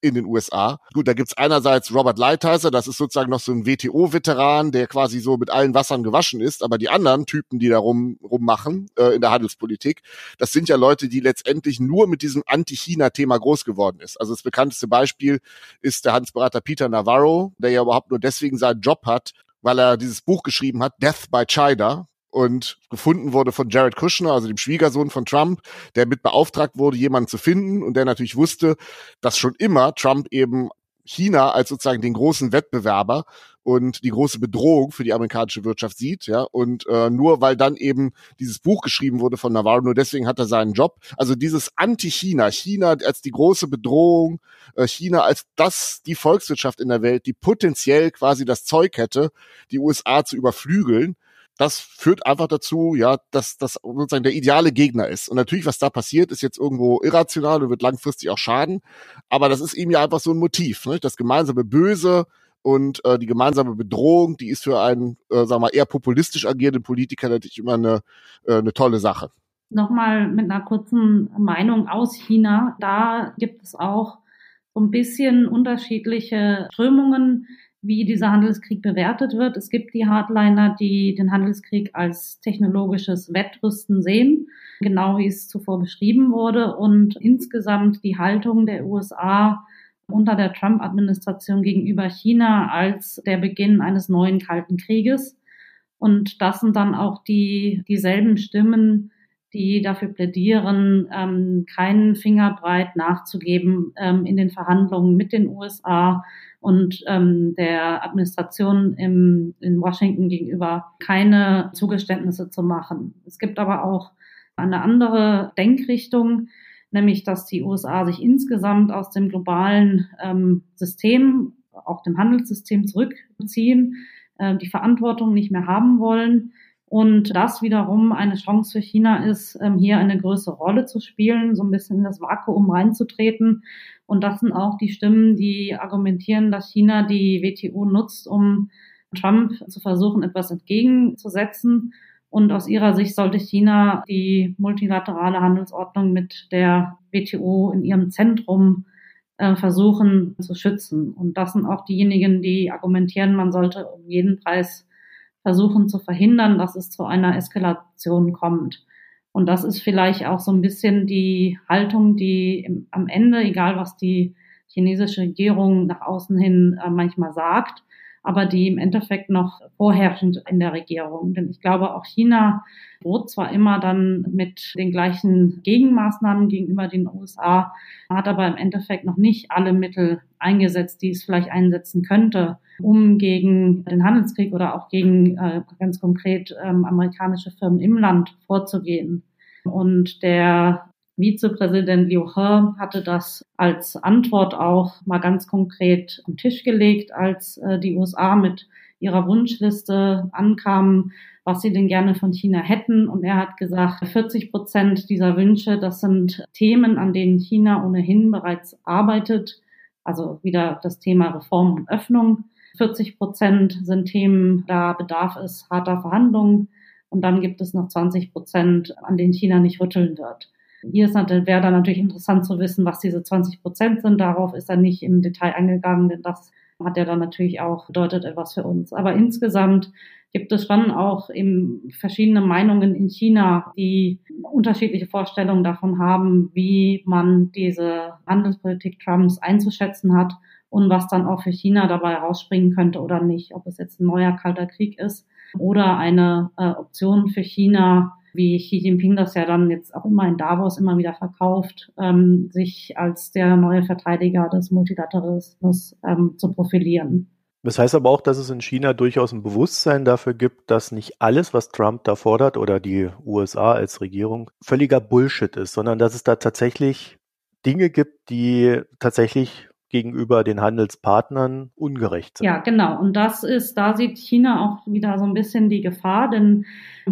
in den USA. Gut, da gibt's einerseits Robert Lighthizer, das ist sozusagen noch so ein WTO-Veteran, der quasi so mit allen Wassern gewaschen ist, aber die anderen Typen, die da rum, rummachen äh, in der Handelspolitik, das sind ja Leute, die letztendlich nur mit diesem Anti-China-Thema groß geworden ist. Also das bekannteste Beispiel ist der Handelsberater Peter Navarro, der ja überhaupt nur deswegen seinen Job hat, weil er dieses Buch geschrieben hat, Death by China, und gefunden wurde von Jared Kushner, also dem Schwiegersohn von Trump, der mit beauftragt wurde, jemanden zu finden und der natürlich wusste, dass schon immer Trump eben China als sozusagen den großen Wettbewerber und die große Bedrohung für die amerikanische Wirtschaft sieht, ja, und äh, nur weil dann eben dieses Buch geschrieben wurde von Navarro, nur deswegen hat er seinen Job. Also dieses Anti-China, China als die große Bedrohung, äh, China als das die Volkswirtschaft in der Welt, die potenziell quasi das Zeug hätte, die USA zu überflügeln, das führt einfach dazu, ja, dass das sozusagen der ideale Gegner ist. Und natürlich, was da passiert, ist jetzt irgendwo irrational und wird langfristig auch schaden. Aber das ist eben ja einfach so ein Motiv. Ne? Das gemeinsame Böse und äh, die gemeinsame Bedrohung, die ist für einen, äh, sagen wir eher populistisch agierenden Politiker natürlich immer eine, äh, eine tolle Sache. Nochmal mit einer kurzen Meinung aus China. Da gibt es auch so ein bisschen unterschiedliche Strömungen wie dieser Handelskrieg bewertet wird. Es gibt die Hardliner, die den Handelskrieg als technologisches Wettrüsten sehen, genau wie es zuvor beschrieben wurde. Und insgesamt die Haltung der USA unter der Trump-Administration gegenüber China als der Beginn eines neuen Kalten Krieges. Und das sind dann auch die, dieselben Stimmen, die dafür plädieren, ähm, keinen Fingerbreit nachzugeben ähm, in den Verhandlungen mit den USA und ähm, der Administration im, in Washington gegenüber keine Zugeständnisse zu machen. Es gibt aber auch eine andere Denkrichtung, nämlich dass die USA sich insgesamt aus dem globalen ähm, System, auch dem Handelssystem zurückziehen, äh, die Verantwortung nicht mehr haben wollen und das wiederum eine Chance für China ist, ähm, hier eine größere Rolle zu spielen, so ein bisschen in das Vakuum reinzutreten. Und das sind auch die Stimmen, die argumentieren, dass China die WTO nutzt, um Trump zu versuchen, etwas entgegenzusetzen. Und aus ihrer Sicht sollte China die multilaterale Handelsordnung mit der WTO in ihrem Zentrum äh, versuchen zu schützen. Und das sind auch diejenigen, die argumentieren, man sollte um jeden Preis versuchen zu verhindern, dass es zu einer Eskalation kommt. Und das ist vielleicht auch so ein bisschen die Haltung, die im, am Ende, egal was die chinesische Regierung nach außen hin äh, manchmal sagt, aber die im Endeffekt noch vorherrschend in der Regierung. Denn ich glaube, auch China droht zwar immer dann mit den gleichen Gegenmaßnahmen gegenüber den USA, hat aber im Endeffekt noch nicht alle Mittel eingesetzt, die es vielleicht einsetzen könnte, um gegen den Handelskrieg oder auch gegen äh, ganz konkret ähm, amerikanische Firmen im Land vorzugehen. Und der Vizepräsident Liu He hatte das als Antwort auch mal ganz konkret am Tisch gelegt, als äh, die USA mit ihrer Wunschliste ankamen, was sie denn gerne von China hätten. Und er hat gesagt, 40 Prozent dieser Wünsche, das sind Themen, an denen China ohnehin bereits arbeitet. Also wieder das Thema Reform und Öffnung. 40 Prozent sind Themen, da bedarf es harter Verhandlungen. Und dann gibt es noch 20 Prozent, an denen China nicht rütteln wird. Hier wäre dann natürlich interessant zu wissen, was diese 20 Prozent sind. Darauf ist er nicht im Detail eingegangen, denn das hat ja dann natürlich auch bedeutet etwas für uns. Aber insgesamt gibt es schon auch eben verschiedene Meinungen in China, die unterschiedliche Vorstellungen davon haben, wie man diese Handelspolitik Trumps einzuschätzen hat und was dann auch für China dabei rausspringen könnte oder nicht. Ob es jetzt ein neuer kalter Krieg ist oder eine äh, Option für China, wie Xi Jinping das ja dann jetzt auch immer in Davos immer wieder verkauft, ähm, sich als der neue Verteidiger des Multilateralismus ähm, zu profilieren. Das heißt aber auch, dass es in China durchaus ein Bewusstsein dafür gibt, dass nicht alles, was Trump da fordert oder die USA als Regierung, völliger Bullshit ist, sondern dass es da tatsächlich Dinge gibt, die tatsächlich gegenüber den Handelspartnern ungerecht sind. Ja, genau. Und das ist, da sieht China auch wieder so ein bisschen die Gefahr, denn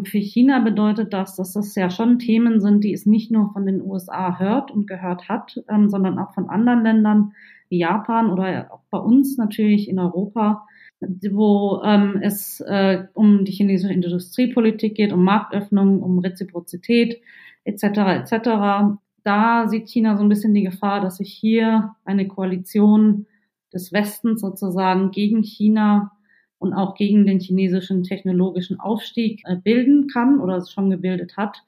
für China bedeutet das, dass das ja schon Themen sind, die es nicht nur von den USA hört und gehört hat, ähm, sondern auch von anderen Ländern wie Japan oder auch bei uns natürlich in Europa, wo ähm, es äh, um die chinesische Industriepolitik geht, um Marktöffnung, um Reziprozität etc. etc da sieht China so ein bisschen die Gefahr, dass sich hier eine Koalition des Westens sozusagen gegen China und auch gegen den chinesischen technologischen Aufstieg äh, bilden kann oder es schon gebildet hat.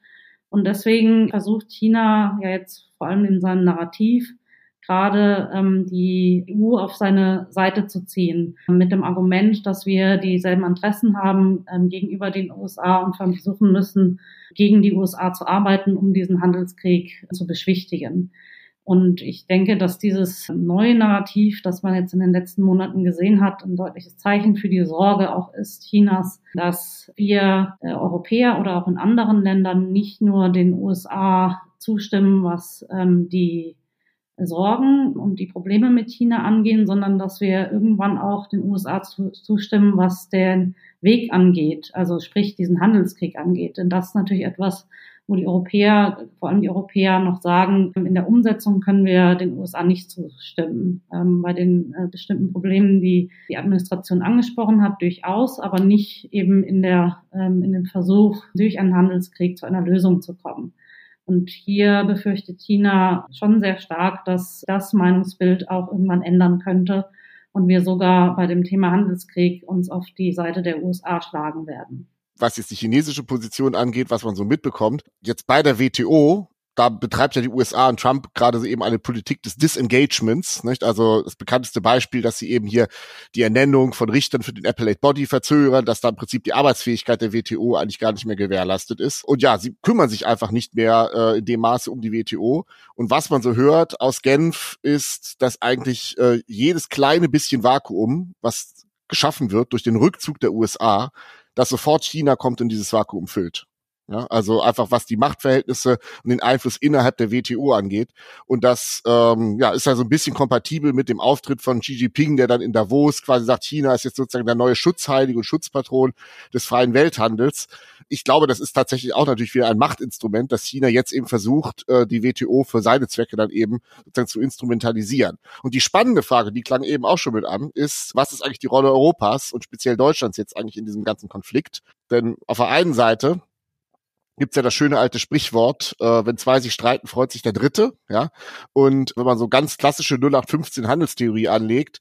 Und deswegen versucht China ja jetzt vor allem in seinem Narrativ gerade ähm, die EU auf seine Seite zu ziehen, mit dem Argument, dass wir dieselben Interessen haben ähm, gegenüber den USA und versuchen müssen, gegen die USA zu arbeiten, um diesen Handelskrieg zu beschwichtigen. Und ich denke, dass dieses neue Narrativ, das man jetzt in den letzten Monaten gesehen hat, ein deutliches Zeichen für die Sorge auch ist Chinas, dass wir äh, Europäer oder auch in anderen Ländern nicht nur den USA zustimmen, was ähm, die Sorgen und die Probleme mit China angehen, sondern dass wir irgendwann auch den USA zu, zustimmen, was den Weg angeht, also sprich diesen Handelskrieg angeht. Denn das ist natürlich etwas, wo die Europäer, vor allem die Europäer noch sagen, in der Umsetzung können wir den USA nicht zustimmen. Ähm, bei den äh, bestimmten Problemen, die die Administration angesprochen hat, durchaus, aber nicht eben in der, ähm, in dem Versuch, durch einen Handelskrieg zu einer Lösung zu kommen. Und hier befürchtet China schon sehr stark, dass das Meinungsbild auch irgendwann ändern könnte und wir sogar bei dem Thema Handelskrieg uns auf die Seite der USA schlagen werden. Was jetzt die chinesische Position angeht, was man so mitbekommt, jetzt bei der WTO, da betreibt ja die USA und Trump gerade eben eine Politik des Disengagements, nicht? Also das bekannteste Beispiel, dass sie eben hier die Ernennung von Richtern für den Appellate Body verzögern, dass da im Prinzip die Arbeitsfähigkeit der WTO eigentlich gar nicht mehr gewährleistet ist. Und ja, sie kümmern sich einfach nicht mehr äh, in dem Maße um die WTO. Und was man so hört aus Genf ist, dass eigentlich äh, jedes kleine bisschen Vakuum, was geschaffen wird durch den Rückzug der USA, dass sofort China kommt und dieses Vakuum füllt. Ja, also einfach was die Machtverhältnisse und den Einfluss innerhalb der WTO angeht. Und das ähm, ja, ist ja so ein bisschen kompatibel mit dem Auftritt von Xi Jinping, der dann in Davos quasi sagt, China ist jetzt sozusagen der neue Schutzheilige und Schutzpatron des freien Welthandels. Ich glaube, das ist tatsächlich auch natürlich wieder ein Machtinstrument, dass China jetzt eben versucht, äh, die WTO für seine Zwecke dann eben sozusagen zu instrumentalisieren. Und die spannende Frage, die klang eben auch schon mit an, ist, was ist eigentlich die Rolle Europas und speziell Deutschlands jetzt eigentlich in diesem ganzen Konflikt? Denn auf der einen Seite gibt's ja das schöne alte Sprichwort, äh, wenn zwei sich streiten, freut sich der Dritte, ja. Und wenn man so ganz klassische 0815 Handelstheorie anlegt,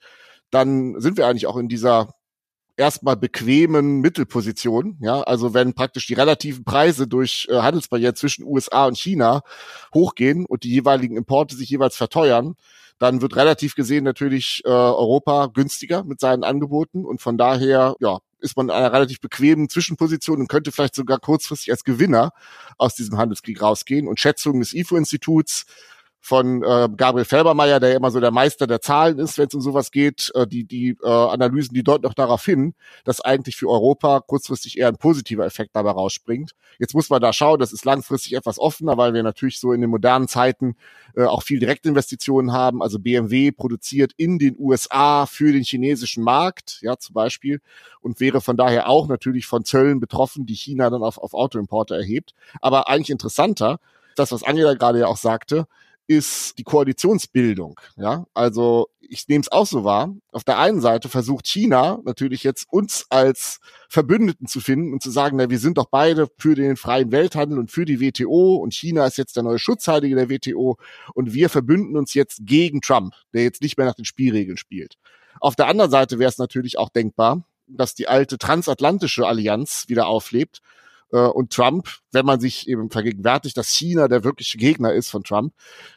dann sind wir eigentlich auch in dieser erstmal bequemen Mittelposition, ja. Also wenn praktisch die relativen Preise durch äh, Handelsbarrieren zwischen USA und China hochgehen und die jeweiligen Importe sich jeweils verteuern, dann wird relativ gesehen natürlich äh, Europa günstiger mit seinen Angeboten und von daher ja ist man in einer relativ bequemen Zwischenposition und könnte vielleicht sogar kurzfristig als Gewinner aus diesem Handelskrieg rausgehen. Und Schätzungen des IFO-Instituts von äh, Gabriel Felbermeier, der ja immer so der Meister der Zahlen ist, wenn es um sowas geht. Äh, die die äh, Analysen, die deuten noch darauf hin, dass eigentlich für Europa kurzfristig eher ein positiver Effekt dabei rausspringt. Jetzt muss man da schauen, das ist langfristig etwas offener, weil wir natürlich so in den modernen Zeiten äh, auch viel Direktinvestitionen haben. Also BMW produziert in den USA für den chinesischen Markt, ja zum Beispiel, und wäre von daher auch natürlich von Zöllen betroffen, die China dann auf, auf Autoimporte erhebt. Aber eigentlich interessanter, das, was Angela gerade ja auch sagte, ist die Koalitionsbildung. Ja, also ich nehme es auch so wahr. Auf der einen Seite versucht China natürlich jetzt uns als Verbündeten zu finden und zu sagen, na, wir sind doch beide für den freien Welthandel und für die WTO und China ist jetzt der neue Schutzheilige der WTO und wir verbünden uns jetzt gegen Trump, der jetzt nicht mehr nach den Spielregeln spielt. Auf der anderen Seite wäre es natürlich auch denkbar, dass die alte transatlantische Allianz wieder auflebt und Trump, wenn man sich eben vergegenwärtigt, dass China der wirkliche Gegner ist von Trump,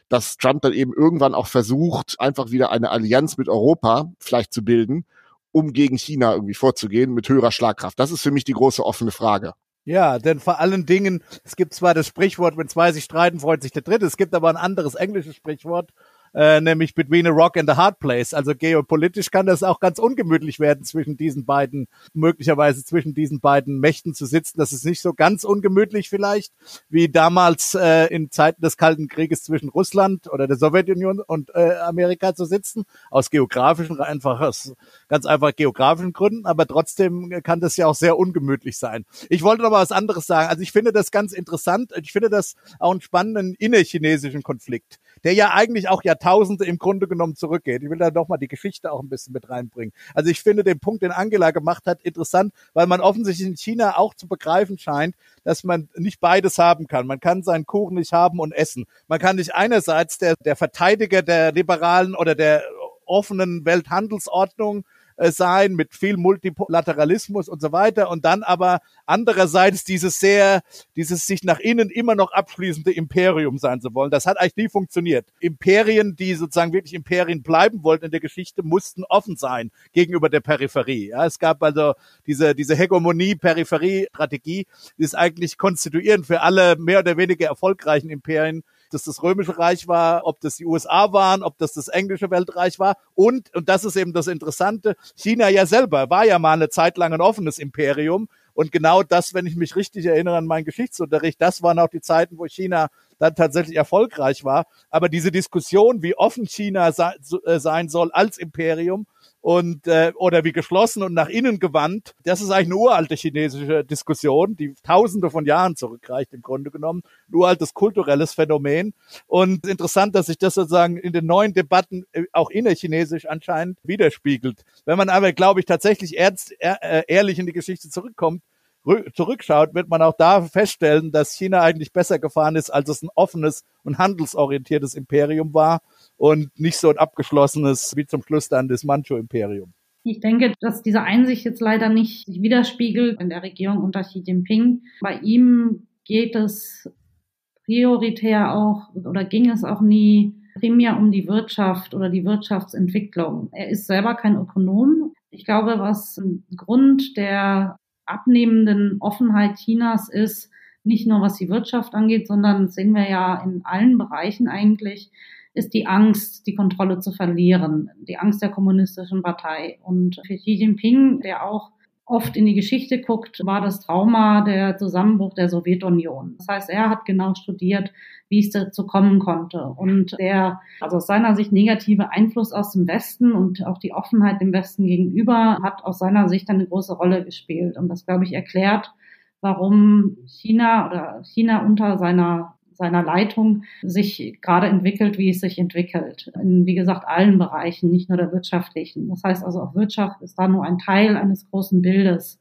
dass Trump dann eben irgendwann auch versucht, einfach wieder eine Allianz mit Europa vielleicht zu bilden, um gegen China irgendwie vorzugehen mit höherer Schlagkraft. Das ist für mich die große offene Frage. Ja, denn vor allen Dingen, es gibt zwar das Sprichwort, wenn zwei sich streiten, freut sich der Dritte. Es gibt aber ein anderes englisches Sprichwort, äh, nämlich Between a Rock and a Hard Place. Also geopolitisch kann das auch ganz ungemütlich werden zwischen diesen beiden, möglicherweise zwischen diesen beiden Mächten zu sitzen. Das ist nicht so ganz ungemütlich vielleicht, wie damals äh, in Zeiten des Kalten Krieges zwischen Russland oder der Sowjetunion und äh, Amerika zu sitzen, aus geografischen, einfach aus ganz einfach geografischen Gründen, aber trotzdem kann das ja auch sehr ungemütlich sein. Ich wollte noch mal was anderes sagen. Also ich finde das ganz interessant. Ich finde das auch einen spannenden innerchinesischen Konflikt der ja eigentlich auch Jahrtausende im Grunde genommen zurückgeht. Ich will da doch mal die Geschichte auch ein bisschen mit reinbringen. Also ich finde den Punkt, den Angela gemacht hat, interessant, weil man offensichtlich in China auch zu begreifen scheint, dass man nicht beides haben kann. Man kann seinen Kuchen nicht haben und essen. Man kann nicht einerseits der, der Verteidiger der liberalen oder der offenen Welthandelsordnung äh, sein mit viel Multilateralismus und so weiter und dann aber andererseits dieses sehr, dieses sich nach innen immer noch abschließende Imperium sein zu wollen. Das hat eigentlich nie funktioniert. Imperien, die sozusagen wirklich Imperien bleiben wollten in der Geschichte, mussten offen sein gegenüber der Peripherie. Ja, es gab also diese, diese Hegemonie-Peripherie-Strategie, die ist eigentlich konstituierend für alle mehr oder weniger erfolgreichen Imperien das das Römische Reich war, ob das die USA waren, ob das das englische Weltreich war und, und das ist eben das Interessante, China ja selber war ja mal eine Zeit lang ein offenes Imperium und genau das, wenn ich mich richtig erinnere an meinen Geschichtsunterricht, das waren auch die Zeiten, wo China dann tatsächlich erfolgreich war. Aber diese Diskussion, wie offen China äh, sein soll als Imperium und äh, oder wie geschlossen und nach innen gewandt, das ist eigentlich eine uralte chinesische Diskussion, die tausende von Jahren zurückreicht im Grunde genommen, ein uraltes kulturelles Phänomen. Und interessant, dass sich das sozusagen in den neuen Debatten äh, auch innerchinesisch anscheinend widerspiegelt. Wenn man aber, glaube ich, tatsächlich ernst, äh, ehrlich in die Geschichte zurückkommt, zurückschaut, wird man auch da feststellen, dass China eigentlich besser gefahren ist, als es ein offenes und handelsorientiertes Imperium war und nicht so ein abgeschlossenes wie zum Schluss dann das Manchu-Imperium. Ich denke, dass diese Einsicht jetzt leider nicht sich widerspiegelt in der Regierung unter Xi Jinping. Bei ihm geht es prioritär auch oder ging es auch nie primär um die Wirtschaft oder die Wirtschaftsentwicklung. Er ist selber kein Ökonom. Ich glaube, was ein Grund der abnehmenden Offenheit Chinas ist, nicht nur was die Wirtschaft angeht, sondern sehen wir ja in allen Bereichen eigentlich, ist die Angst, die Kontrolle zu verlieren, die Angst der kommunistischen Partei. Und für Xi Jinping, der auch oft in die Geschichte guckt, war das Trauma der Zusammenbruch der Sowjetunion. Das heißt, er hat genau studiert, wie es dazu kommen konnte. Und der, also aus seiner Sicht negative Einfluss aus dem Westen und auch die Offenheit dem Westen gegenüber hat aus seiner Sicht eine große Rolle gespielt. Und das, glaube ich, erklärt, warum China oder China unter seiner seiner Leitung sich gerade entwickelt, wie es sich entwickelt. In, wie gesagt, allen Bereichen, nicht nur der wirtschaftlichen. Das heißt also, auch Wirtschaft ist da nur ein Teil eines großen Bildes.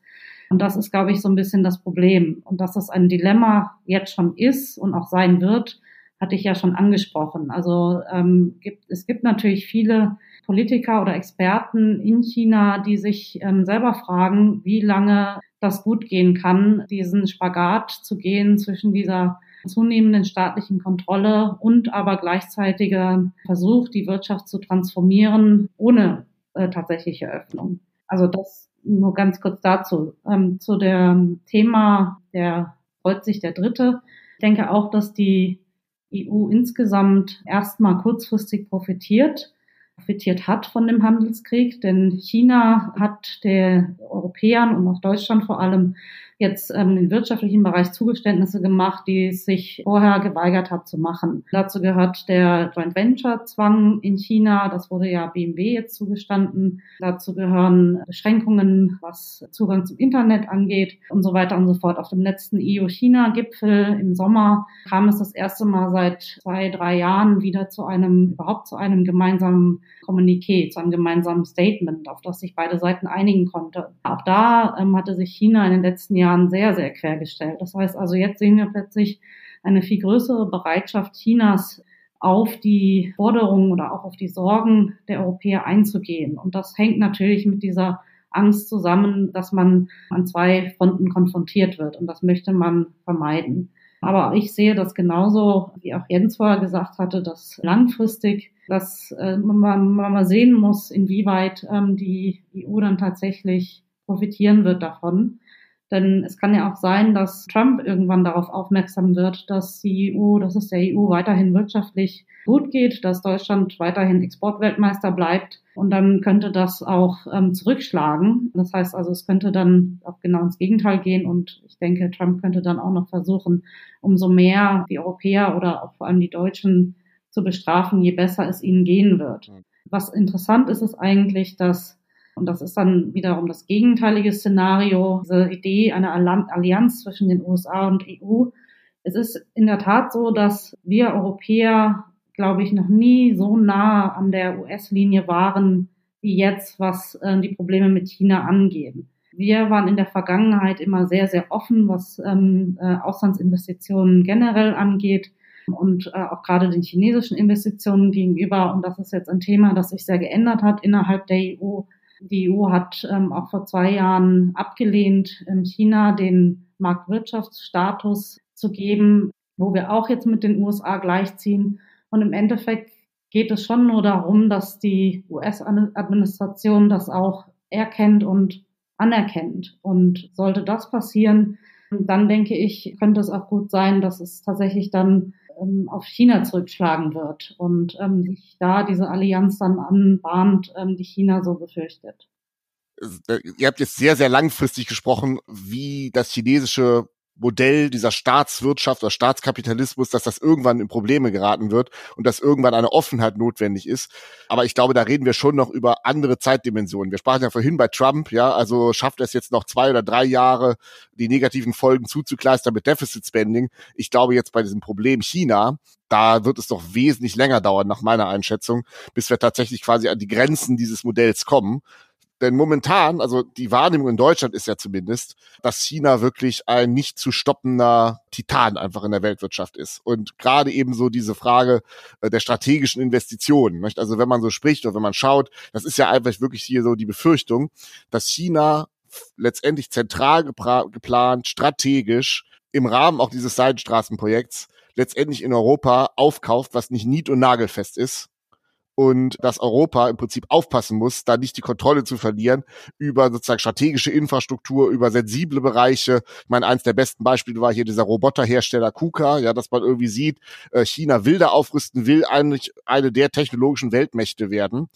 Und das ist, glaube ich, so ein bisschen das Problem. Und dass das ein Dilemma jetzt schon ist und auch sein wird, hatte ich ja schon angesprochen. Also ähm, gibt, es gibt natürlich viele Politiker oder Experten in China, die sich ähm, selber fragen, wie lange das gut gehen kann, diesen Spagat zu gehen zwischen dieser zunehmenden staatlichen Kontrolle und aber gleichzeitiger Versuch, die Wirtschaft zu transformieren ohne äh, tatsächliche Öffnung. Also das nur ganz kurz dazu. Ähm, zu dem Thema der freut sich der Dritte. Ich denke auch, dass die EU insgesamt erstmal kurzfristig profitiert, profitiert hat von dem Handelskrieg, denn China hat der Europäern und auch Deutschland vor allem jetzt ähm, im wirtschaftlichen Bereich Zugeständnisse gemacht, die es sich vorher geweigert hat zu machen. Dazu gehört der Joint Venture Zwang in China. Das wurde ja BMW jetzt zugestanden. Dazu gehören Beschränkungen, was Zugang zum Internet angeht und so weiter und so fort. Auf dem letzten EU-China-Gipfel im Sommer kam es das erste Mal seit zwei, drei Jahren wieder zu einem, überhaupt zu einem gemeinsamen Kommuniqué, zu einem gemeinsamen Statement, auf das sich beide Seiten einigen konnte. Auch da ähm, hatte sich China in den letzten Jahren Jahren sehr, sehr quergestellt. Das heißt also, jetzt sehen wir plötzlich eine viel größere Bereitschaft Chinas, auf die Forderungen oder auch auf die Sorgen der Europäer einzugehen. Und das hängt natürlich mit dieser Angst zusammen, dass man an zwei Fronten konfrontiert wird. Und das möchte man vermeiden. Aber ich sehe das genauso, wie auch Jens vorher gesagt hatte, dass langfristig, dass äh, man, mal sehen muss, inwieweit ähm, die EU dann tatsächlich profitieren wird davon. Denn es kann ja auch sein, dass Trump irgendwann darauf aufmerksam wird, dass die EU, dass es der EU weiterhin wirtschaftlich gut geht, dass Deutschland weiterhin Exportweltmeister bleibt. Und dann könnte das auch ähm, zurückschlagen. Das heißt also, es könnte dann auch genau ins Gegenteil gehen. Und ich denke, Trump könnte dann auch noch versuchen, umso mehr die Europäer oder auch vor allem die Deutschen zu bestrafen, je besser es ihnen gehen wird. Was interessant ist, ist eigentlich, dass und das ist dann wiederum das gegenteilige Szenario, diese Idee einer Allianz zwischen den USA und EU. Es ist in der Tat so, dass wir Europäer, glaube ich, noch nie so nah an der US-Linie waren wie jetzt, was äh, die Probleme mit China angehen. Wir waren in der Vergangenheit immer sehr, sehr offen, was ähm, äh, Auslandsinvestitionen generell angeht und äh, auch gerade den chinesischen Investitionen gegenüber. Und das ist jetzt ein Thema, das sich sehr geändert hat innerhalb der EU. Die EU hat ähm, auch vor zwei Jahren abgelehnt, in China den Marktwirtschaftsstatus zu geben, wo wir auch jetzt mit den USA gleichziehen. Und im Endeffekt geht es schon nur darum, dass die US-Administration das auch erkennt und anerkennt. Und sollte das passieren, dann denke ich, könnte es auch gut sein, dass es tatsächlich dann ähm, auf China zurückschlagen wird und ähm, sich da diese Allianz dann anbahnt, ähm, die China so befürchtet. Äh, ihr habt jetzt sehr, sehr langfristig gesprochen, wie das chinesische Modell dieser Staatswirtschaft oder Staatskapitalismus, dass das irgendwann in Probleme geraten wird und dass irgendwann eine Offenheit notwendig ist. Aber ich glaube, da reden wir schon noch über andere Zeitdimensionen. Wir sprachen ja vorhin bei Trump, ja, also schafft es jetzt noch zwei oder drei Jahre, die negativen Folgen zuzukleistern mit Deficit Spending. Ich glaube jetzt bei diesem Problem China, da wird es doch wesentlich länger dauern, nach meiner Einschätzung, bis wir tatsächlich quasi an die Grenzen dieses Modells kommen. Denn momentan, also die Wahrnehmung in Deutschland ist ja zumindest, dass China wirklich ein nicht zu stoppender Titan einfach in der Weltwirtschaft ist. Und gerade eben so diese Frage äh, der strategischen Investitionen. Nicht? Also wenn man so spricht und wenn man schaut, das ist ja einfach wirklich hier so die Befürchtung, dass China letztendlich zentral geplant, strategisch im Rahmen auch dieses Seidenstraßenprojekts letztendlich in Europa aufkauft, was nicht nied- und nagelfest ist und dass Europa im Prinzip aufpassen muss, da nicht die Kontrolle zu verlieren über sozusagen strategische Infrastruktur, über sensible Bereiche. Ich meine, eins der besten Beispiele war hier dieser Roboterhersteller KUKA, ja, dass man irgendwie sieht, äh, China will da aufrüsten, will eigentlich eine der technologischen Weltmächte werden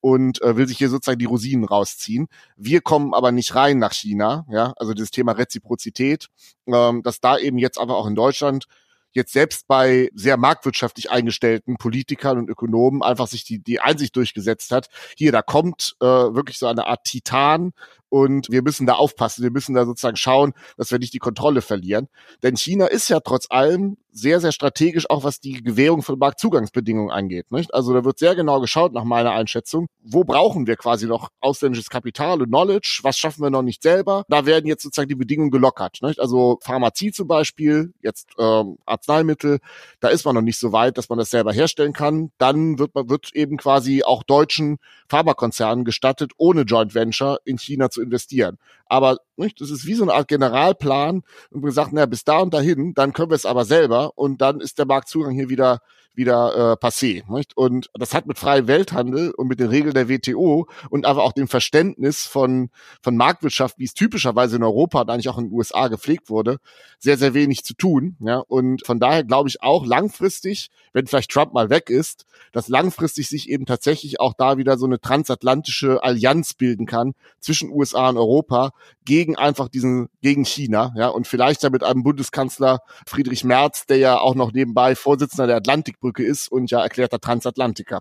und äh, will sich hier sozusagen die Rosinen rausziehen. Wir kommen aber nicht rein nach China, ja, also dieses Thema Reziprozität, ähm, dass da eben jetzt aber auch in Deutschland jetzt selbst bei sehr marktwirtschaftlich eingestellten Politikern und Ökonomen einfach sich die, die Einsicht durchgesetzt hat. Hier, da kommt äh, wirklich so eine Art Titan und wir müssen da aufpassen. Wir müssen da sozusagen schauen, dass wir nicht die Kontrolle verlieren. Denn China ist ja trotz allem sehr, sehr strategisch, auch was die Gewährung von Marktzugangsbedingungen angeht. Nicht? Also da wird sehr genau geschaut nach meiner Einschätzung, wo brauchen wir quasi noch ausländisches Kapital und Knowledge, was schaffen wir noch nicht selber. Da werden jetzt sozusagen die Bedingungen gelockert. Nicht? Also Pharmazie zum Beispiel, jetzt ähm, Arzneimittel, da ist man noch nicht so weit, dass man das selber herstellen kann. Dann wird man wird eben quasi auch deutschen Pharmakonzernen gestattet, ohne Joint Venture in China zu investieren. Aber nicht, das ist wie so eine Art Generalplan und wir gesagt, naja, bis da und dahin, dann können wir es aber selber und dann ist der Marktzugang hier wieder wieder äh, passé. Nicht? Und das hat mit freiem Welthandel und mit den Regeln der WTO und aber auch dem Verständnis von, von Marktwirtschaft, wie es typischerweise in Europa und eigentlich auch in den USA gepflegt wurde, sehr, sehr wenig zu tun. Ja? Und von daher glaube ich auch langfristig, wenn vielleicht Trump mal weg ist, dass langfristig sich eben tatsächlich auch da wieder so eine transatlantische Allianz bilden kann zwischen USA und Europa gegen einfach diesen, gegen China, ja, und vielleicht ja mit einem Bundeskanzler Friedrich Merz, der ja auch noch nebenbei Vorsitzender der Atlantikbrücke ist und ja erklärter Transatlantiker.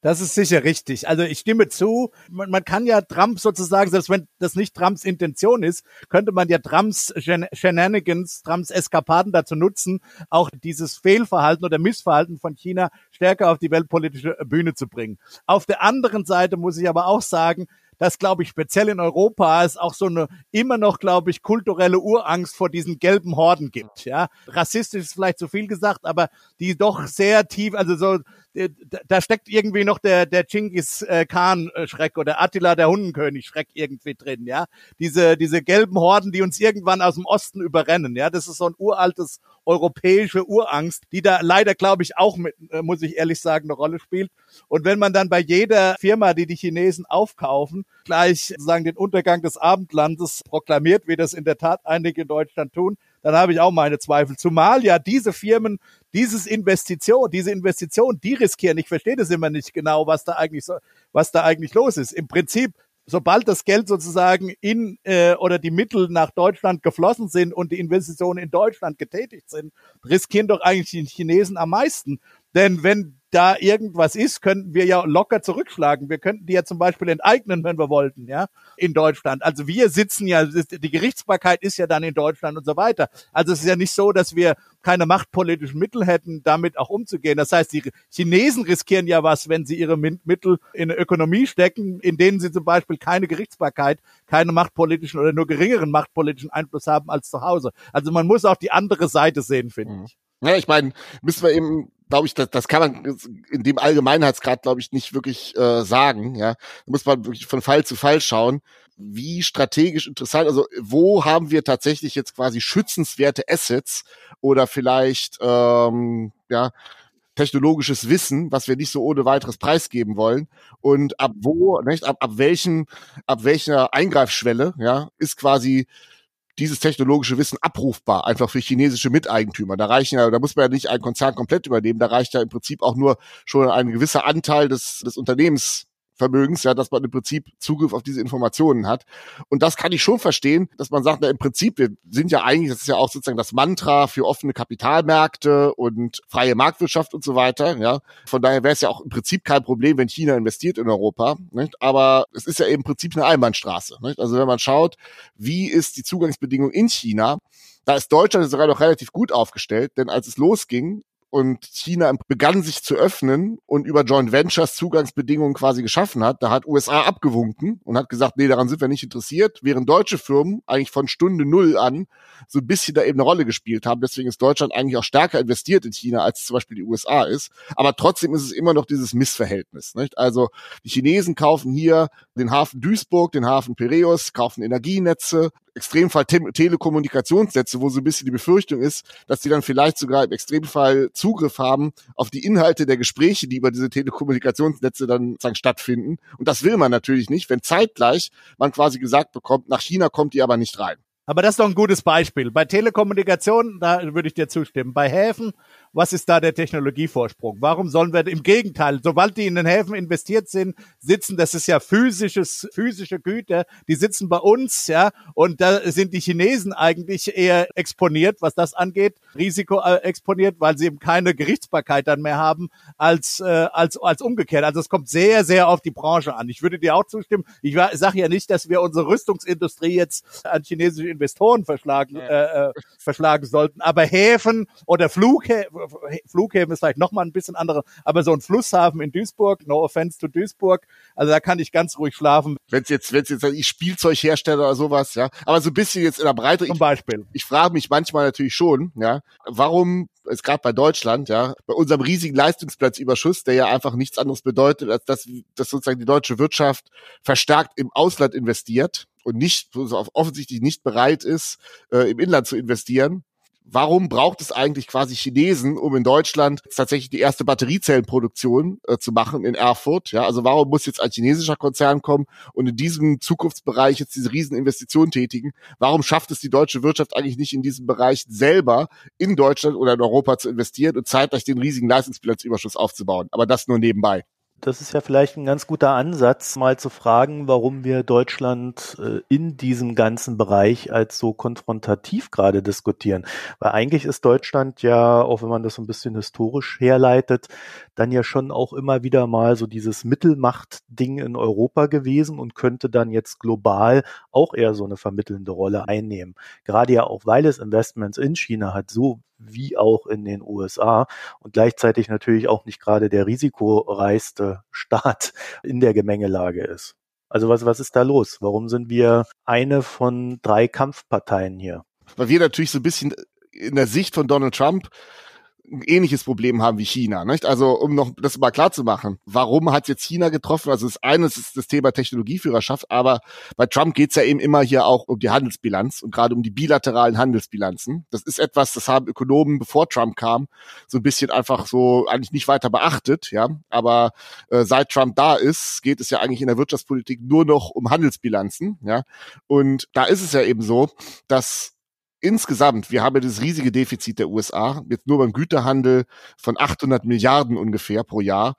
Das ist sicher richtig. Also ich stimme zu. Man, man, kann ja Trump sozusagen, selbst wenn das nicht Trumps Intention ist, könnte man ja Trumps Shenanigans, Trumps Eskapaden dazu nutzen, auch dieses Fehlverhalten oder Missverhalten von China stärker auf die weltpolitische Bühne zu bringen. Auf der anderen Seite muss ich aber auch sagen, dass, glaube ich, speziell in Europa es auch so eine immer noch, glaube ich, kulturelle Urangst vor diesen gelben Horden gibt. Ja, rassistisch ist vielleicht zu viel gesagt, aber die doch sehr tief, also so da steckt irgendwie noch der der Genghis äh, Khan Schreck oder Attila der Hundenkönig Schreck irgendwie drin, ja. Diese diese gelben Horden, die uns irgendwann aus dem Osten überrennen, ja. Das ist so ein uraltes europäische Urangst, die da leider glaube ich auch mit äh, muss ich ehrlich sagen eine Rolle spielt. Und wenn man dann bei jeder Firma, die die Chinesen aufkaufen, gleich sozusagen den Untergang des Abendlandes proklamiert, wie das in der Tat einige in Deutschland tun, dann habe ich auch meine Zweifel. Zumal ja diese Firmen dieses Investition, diese Investition, die riskieren. Ich verstehe das immer nicht genau, was da eigentlich so, was da eigentlich los ist. Im Prinzip sobald das Geld sozusagen in äh, oder die Mittel nach Deutschland geflossen sind und die Investitionen in Deutschland getätigt sind, riskieren doch eigentlich die Chinesen am meisten. Denn wenn da irgendwas ist, könnten wir ja locker zurückschlagen. Wir könnten die ja zum Beispiel enteignen, wenn wir wollten, ja, in Deutschland. Also wir sitzen ja, die Gerichtsbarkeit ist ja dann in Deutschland und so weiter. Also es ist ja nicht so, dass wir keine machtpolitischen Mittel hätten, damit auch umzugehen. Das heißt, die Chinesen riskieren ja was, wenn sie ihre Mittel in eine Ökonomie stecken, in denen sie zum Beispiel keine Gerichtsbarkeit, keine machtpolitischen oder nur geringeren machtpolitischen Einfluss haben als zu Hause. Also man muss auch die andere Seite sehen, finde mhm. ich. Ja, ich meine, müssen wir eben glaube ich, das, das kann man in dem Allgemeinheitsgrad, glaube ich, nicht wirklich äh, sagen. Ja, da muss man wirklich von Fall zu Fall schauen, wie strategisch interessant. Also wo haben wir tatsächlich jetzt quasi schützenswerte Assets oder vielleicht ähm, ja technologisches Wissen, was wir nicht so ohne weiteres preisgeben wollen und ab wo, nicht, ab, ab welchen, ab welcher Eingreifschwelle, ja, ist quasi dieses technologische Wissen abrufbar, einfach für chinesische Miteigentümer. Da reichen ja, da muss man ja nicht einen Konzern komplett übernehmen, da reicht ja im Prinzip auch nur schon ein gewisser Anteil des, des Unternehmens Vermögens, ja, dass man im Prinzip Zugriff auf diese Informationen hat. Und das kann ich schon verstehen, dass man sagt, na, im Prinzip, wir sind ja eigentlich, das ist ja auch sozusagen das Mantra für offene Kapitalmärkte und freie Marktwirtschaft und so weiter, ja. Von daher wäre es ja auch im Prinzip kein Problem, wenn China investiert in Europa, nicht? aber es ist ja im Prinzip eine Einbahnstraße. Nicht? Also wenn man schaut, wie ist die Zugangsbedingung in China, da ist Deutschland sogar noch relativ gut aufgestellt, denn als es losging, und China begann sich zu öffnen und über Joint Ventures Zugangsbedingungen quasi geschaffen hat, da hat USA abgewunken und hat gesagt, nee, daran sind wir nicht interessiert, während deutsche Firmen eigentlich von Stunde Null an so ein bisschen da eben eine Rolle gespielt haben. Deswegen ist Deutschland eigentlich auch stärker investiert in China, als zum Beispiel die USA ist. Aber trotzdem ist es immer noch dieses Missverhältnis. Nicht? Also die Chinesen kaufen hier den Hafen Duisburg, den Hafen Piraeus, kaufen Energienetze, Extremfall Te Telekommunikationsnetze, wo so ein bisschen die Befürchtung ist, dass die dann vielleicht sogar im Extremfall Zugriff haben auf die Inhalte der Gespräche, die über diese Telekommunikationsnetze dann sagen, stattfinden. Und das will man natürlich nicht, wenn zeitgleich man quasi gesagt bekommt, nach China kommt ihr aber nicht rein. Aber das ist doch ein gutes Beispiel. Bei Telekommunikation, da würde ich dir zustimmen. Bei Häfen, was ist da der Technologievorsprung? Warum sollen wir im Gegenteil, sobald die in den Häfen investiert sind, sitzen, das ist ja physisches, physische Güter, die sitzen bei uns, ja, und da sind die Chinesen eigentlich eher exponiert, was das angeht, Risiko äh, exponiert, weil sie eben keine Gerichtsbarkeit dann mehr haben als, äh, als, als umgekehrt. Also es kommt sehr, sehr auf die Branche an. Ich würde dir auch zustimmen. Ich sage ja nicht, dass wir unsere Rüstungsindustrie jetzt an chinesische Investoren verschlagen, äh, äh, verschlagen sollten. Aber Häfen oder Flughäfen, Flughäfen ist vielleicht nochmal ein bisschen andere, aber so ein Flusshafen in Duisburg, no offense to Duisburg, also da kann ich ganz ruhig schlafen. Wenn es jetzt, wenn es jetzt ich Spielzeughersteller oder sowas, ja, aber so ein bisschen jetzt in der Breite. Zum Beispiel. Ich, ich frage mich manchmal natürlich schon, ja, warum ist gerade bei Deutschland, ja, bei unserem riesigen Leistungsplatzüberschuss, der ja einfach nichts anderes bedeutet, als dass, dass sozusagen die deutsche Wirtschaft verstärkt im Ausland investiert und nicht offensichtlich nicht bereit ist, äh, im Inland zu investieren, warum braucht es eigentlich quasi Chinesen, um in Deutschland tatsächlich die erste Batteriezellenproduktion äh, zu machen in Erfurt? Ja, also warum muss jetzt ein chinesischer Konzern kommen und in diesem Zukunftsbereich jetzt diese riesen Investitionen tätigen? Warum schafft es die deutsche Wirtschaft eigentlich nicht in diesem Bereich selber in Deutschland oder in Europa zu investieren und zeitgleich den riesigen Leistungsbilanzüberschuss aufzubauen? Aber das nur nebenbei das ist ja vielleicht ein ganz guter Ansatz, mal zu fragen, warum wir Deutschland äh, in diesem ganzen Bereich als so konfrontativ gerade diskutieren. Weil eigentlich ist Deutschland ja, auch wenn man das so ein bisschen historisch herleitet, dann ja schon auch immer wieder mal so dieses Mittelmacht-Ding in Europa gewesen und könnte dann jetzt global auch eher so eine vermittelnde Rolle einnehmen. Gerade ja auch, weil es Investments in China hat, so wie auch in den USA und gleichzeitig natürlich auch nicht gerade der risikoreichste Staat in der Gemengelage ist. Also was, was ist da los? Warum sind wir eine von drei Kampfparteien hier? Weil wir natürlich so ein bisschen in der Sicht von Donald Trump ein ähnliches Problem haben wie China. Nicht? Also um noch das mal klar zu machen, warum hat jetzt China getroffen? Also das eine ist das Thema Technologieführerschaft, aber bei Trump geht's ja eben immer hier auch um die Handelsbilanz und gerade um die bilateralen Handelsbilanzen. Das ist etwas, das haben Ökonomen, bevor Trump kam, so ein bisschen einfach so eigentlich nicht weiter beachtet. Ja, Aber äh, seit Trump da ist, geht es ja eigentlich in der Wirtschaftspolitik nur noch um Handelsbilanzen. Ja, Und da ist es ja eben so, dass insgesamt, wir haben ja das riesige Defizit der USA, jetzt nur beim Güterhandel von 800 Milliarden ungefähr pro Jahr.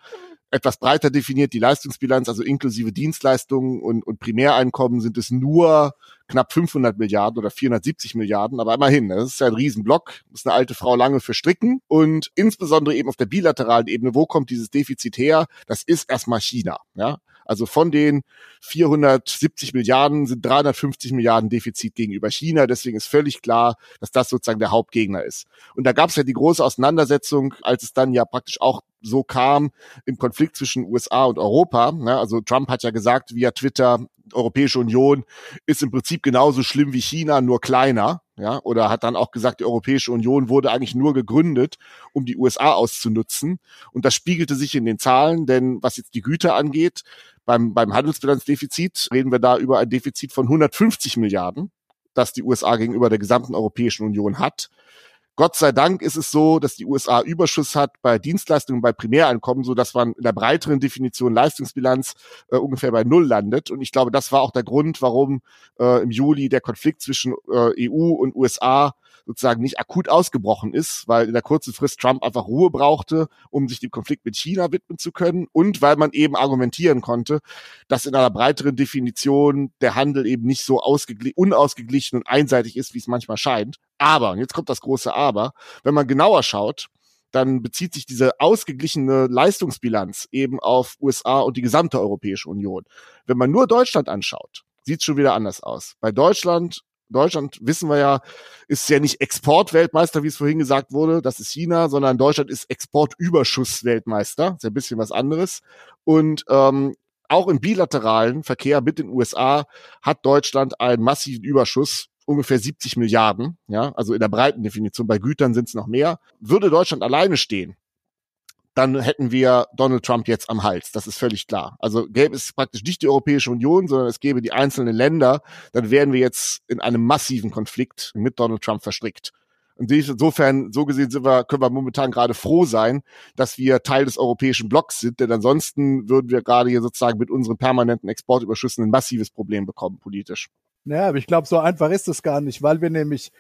Etwas breiter definiert die Leistungsbilanz, also inklusive Dienstleistungen und, und Primäreinkommen sind es nur knapp 500 Milliarden oder 470 Milliarden, aber immerhin, das ist ja ein Riesenblock, das ist eine alte Frau lange für Stricken und insbesondere eben auf der bilateralen Ebene, wo kommt dieses Defizit her? Das ist erstmal China, ja. Also von den 470 Milliarden sind 350 Milliarden Defizit gegenüber China. Deswegen ist völlig klar, dass das sozusagen der Hauptgegner ist. Und da gab es ja die große Auseinandersetzung, als es dann ja praktisch auch so kam im Konflikt zwischen USA und Europa. Also Trump hat ja gesagt via Twitter, Europäische Union ist im Prinzip genauso schlimm wie China, nur kleiner. Ja, oder hat dann auch gesagt, die Europäische Union wurde eigentlich nur gegründet, um die USA auszunutzen. Und das spiegelte sich in den Zahlen, denn was jetzt die Güter angeht, beim, beim Handelsbilanzdefizit reden wir da über ein Defizit von 150 Milliarden, das die USA gegenüber der gesamten Europäischen Union hat. Gott sei Dank ist es so, dass die USA Überschuss hat bei Dienstleistungen, bei Primäreinkommen, so dass man in der breiteren Definition Leistungsbilanz äh, ungefähr bei Null landet. Und ich glaube, das war auch der Grund, warum äh, im Juli der Konflikt zwischen äh, EU und USA sozusagen nicht akut ausgebrochen ist, weil in der kurzen Frist Trump einfach Ruhe brauchte, um sich dem Konflikt mit China widmen zu können und weil man eben argumentieren konnte, dass in einer breiteren Definition der Handel eben nicht so unausgeglichen und einseitig ist, wie es manchmal scheint. Aber, und jetzt kommt das große Aber, wenn man genauer schaut, dann bezieht sich diese ausgeglichene Leistungsbilanz eben auf USA und die gesamte Europäische Union. Wenn man nur Deutschland anschaut, sieht es schon wieder anders aus. Bei Deutschland Deutschland, wissen wir ja, ist ja nicht Exportweltmeister, wie es vorhin gesagt wurde, das ist China, sondern Deutschland ist Exportüberschussweltmeister, ist ja ein bisschen was anderes. Und ähm, auch im bilateralen Verkehr mit den USA hat Deutschland einen massiven Überschuss ungefähr 70 Milliarden, ja, also in der breiten Definition, bei Gütern sind es noch mehr. Würde Deutschland alleine stehen, dann hätten wir Donald Trump jetzt am Hals. Das ist völlig klar. Also gäbe es praktisch nicht die Europäische Union, sondern es gäbe die einzelnen Länder, dann wären wir jetzt in einem massiven Konflikt mit Donald Trump verstrickt. Und insofern, so gesehen sind wir, können wir momentan gerade froh sein, dass wir Teil des europäischen Blocks sind, denn ansonsten würden wir gerade hier sozusagen mit unseren permanenten Exportüberschüssen ein massives Problem bekommen, politisch. Ja, aber ich glaube, so einfach ist es gar nicht, weil wir nämlich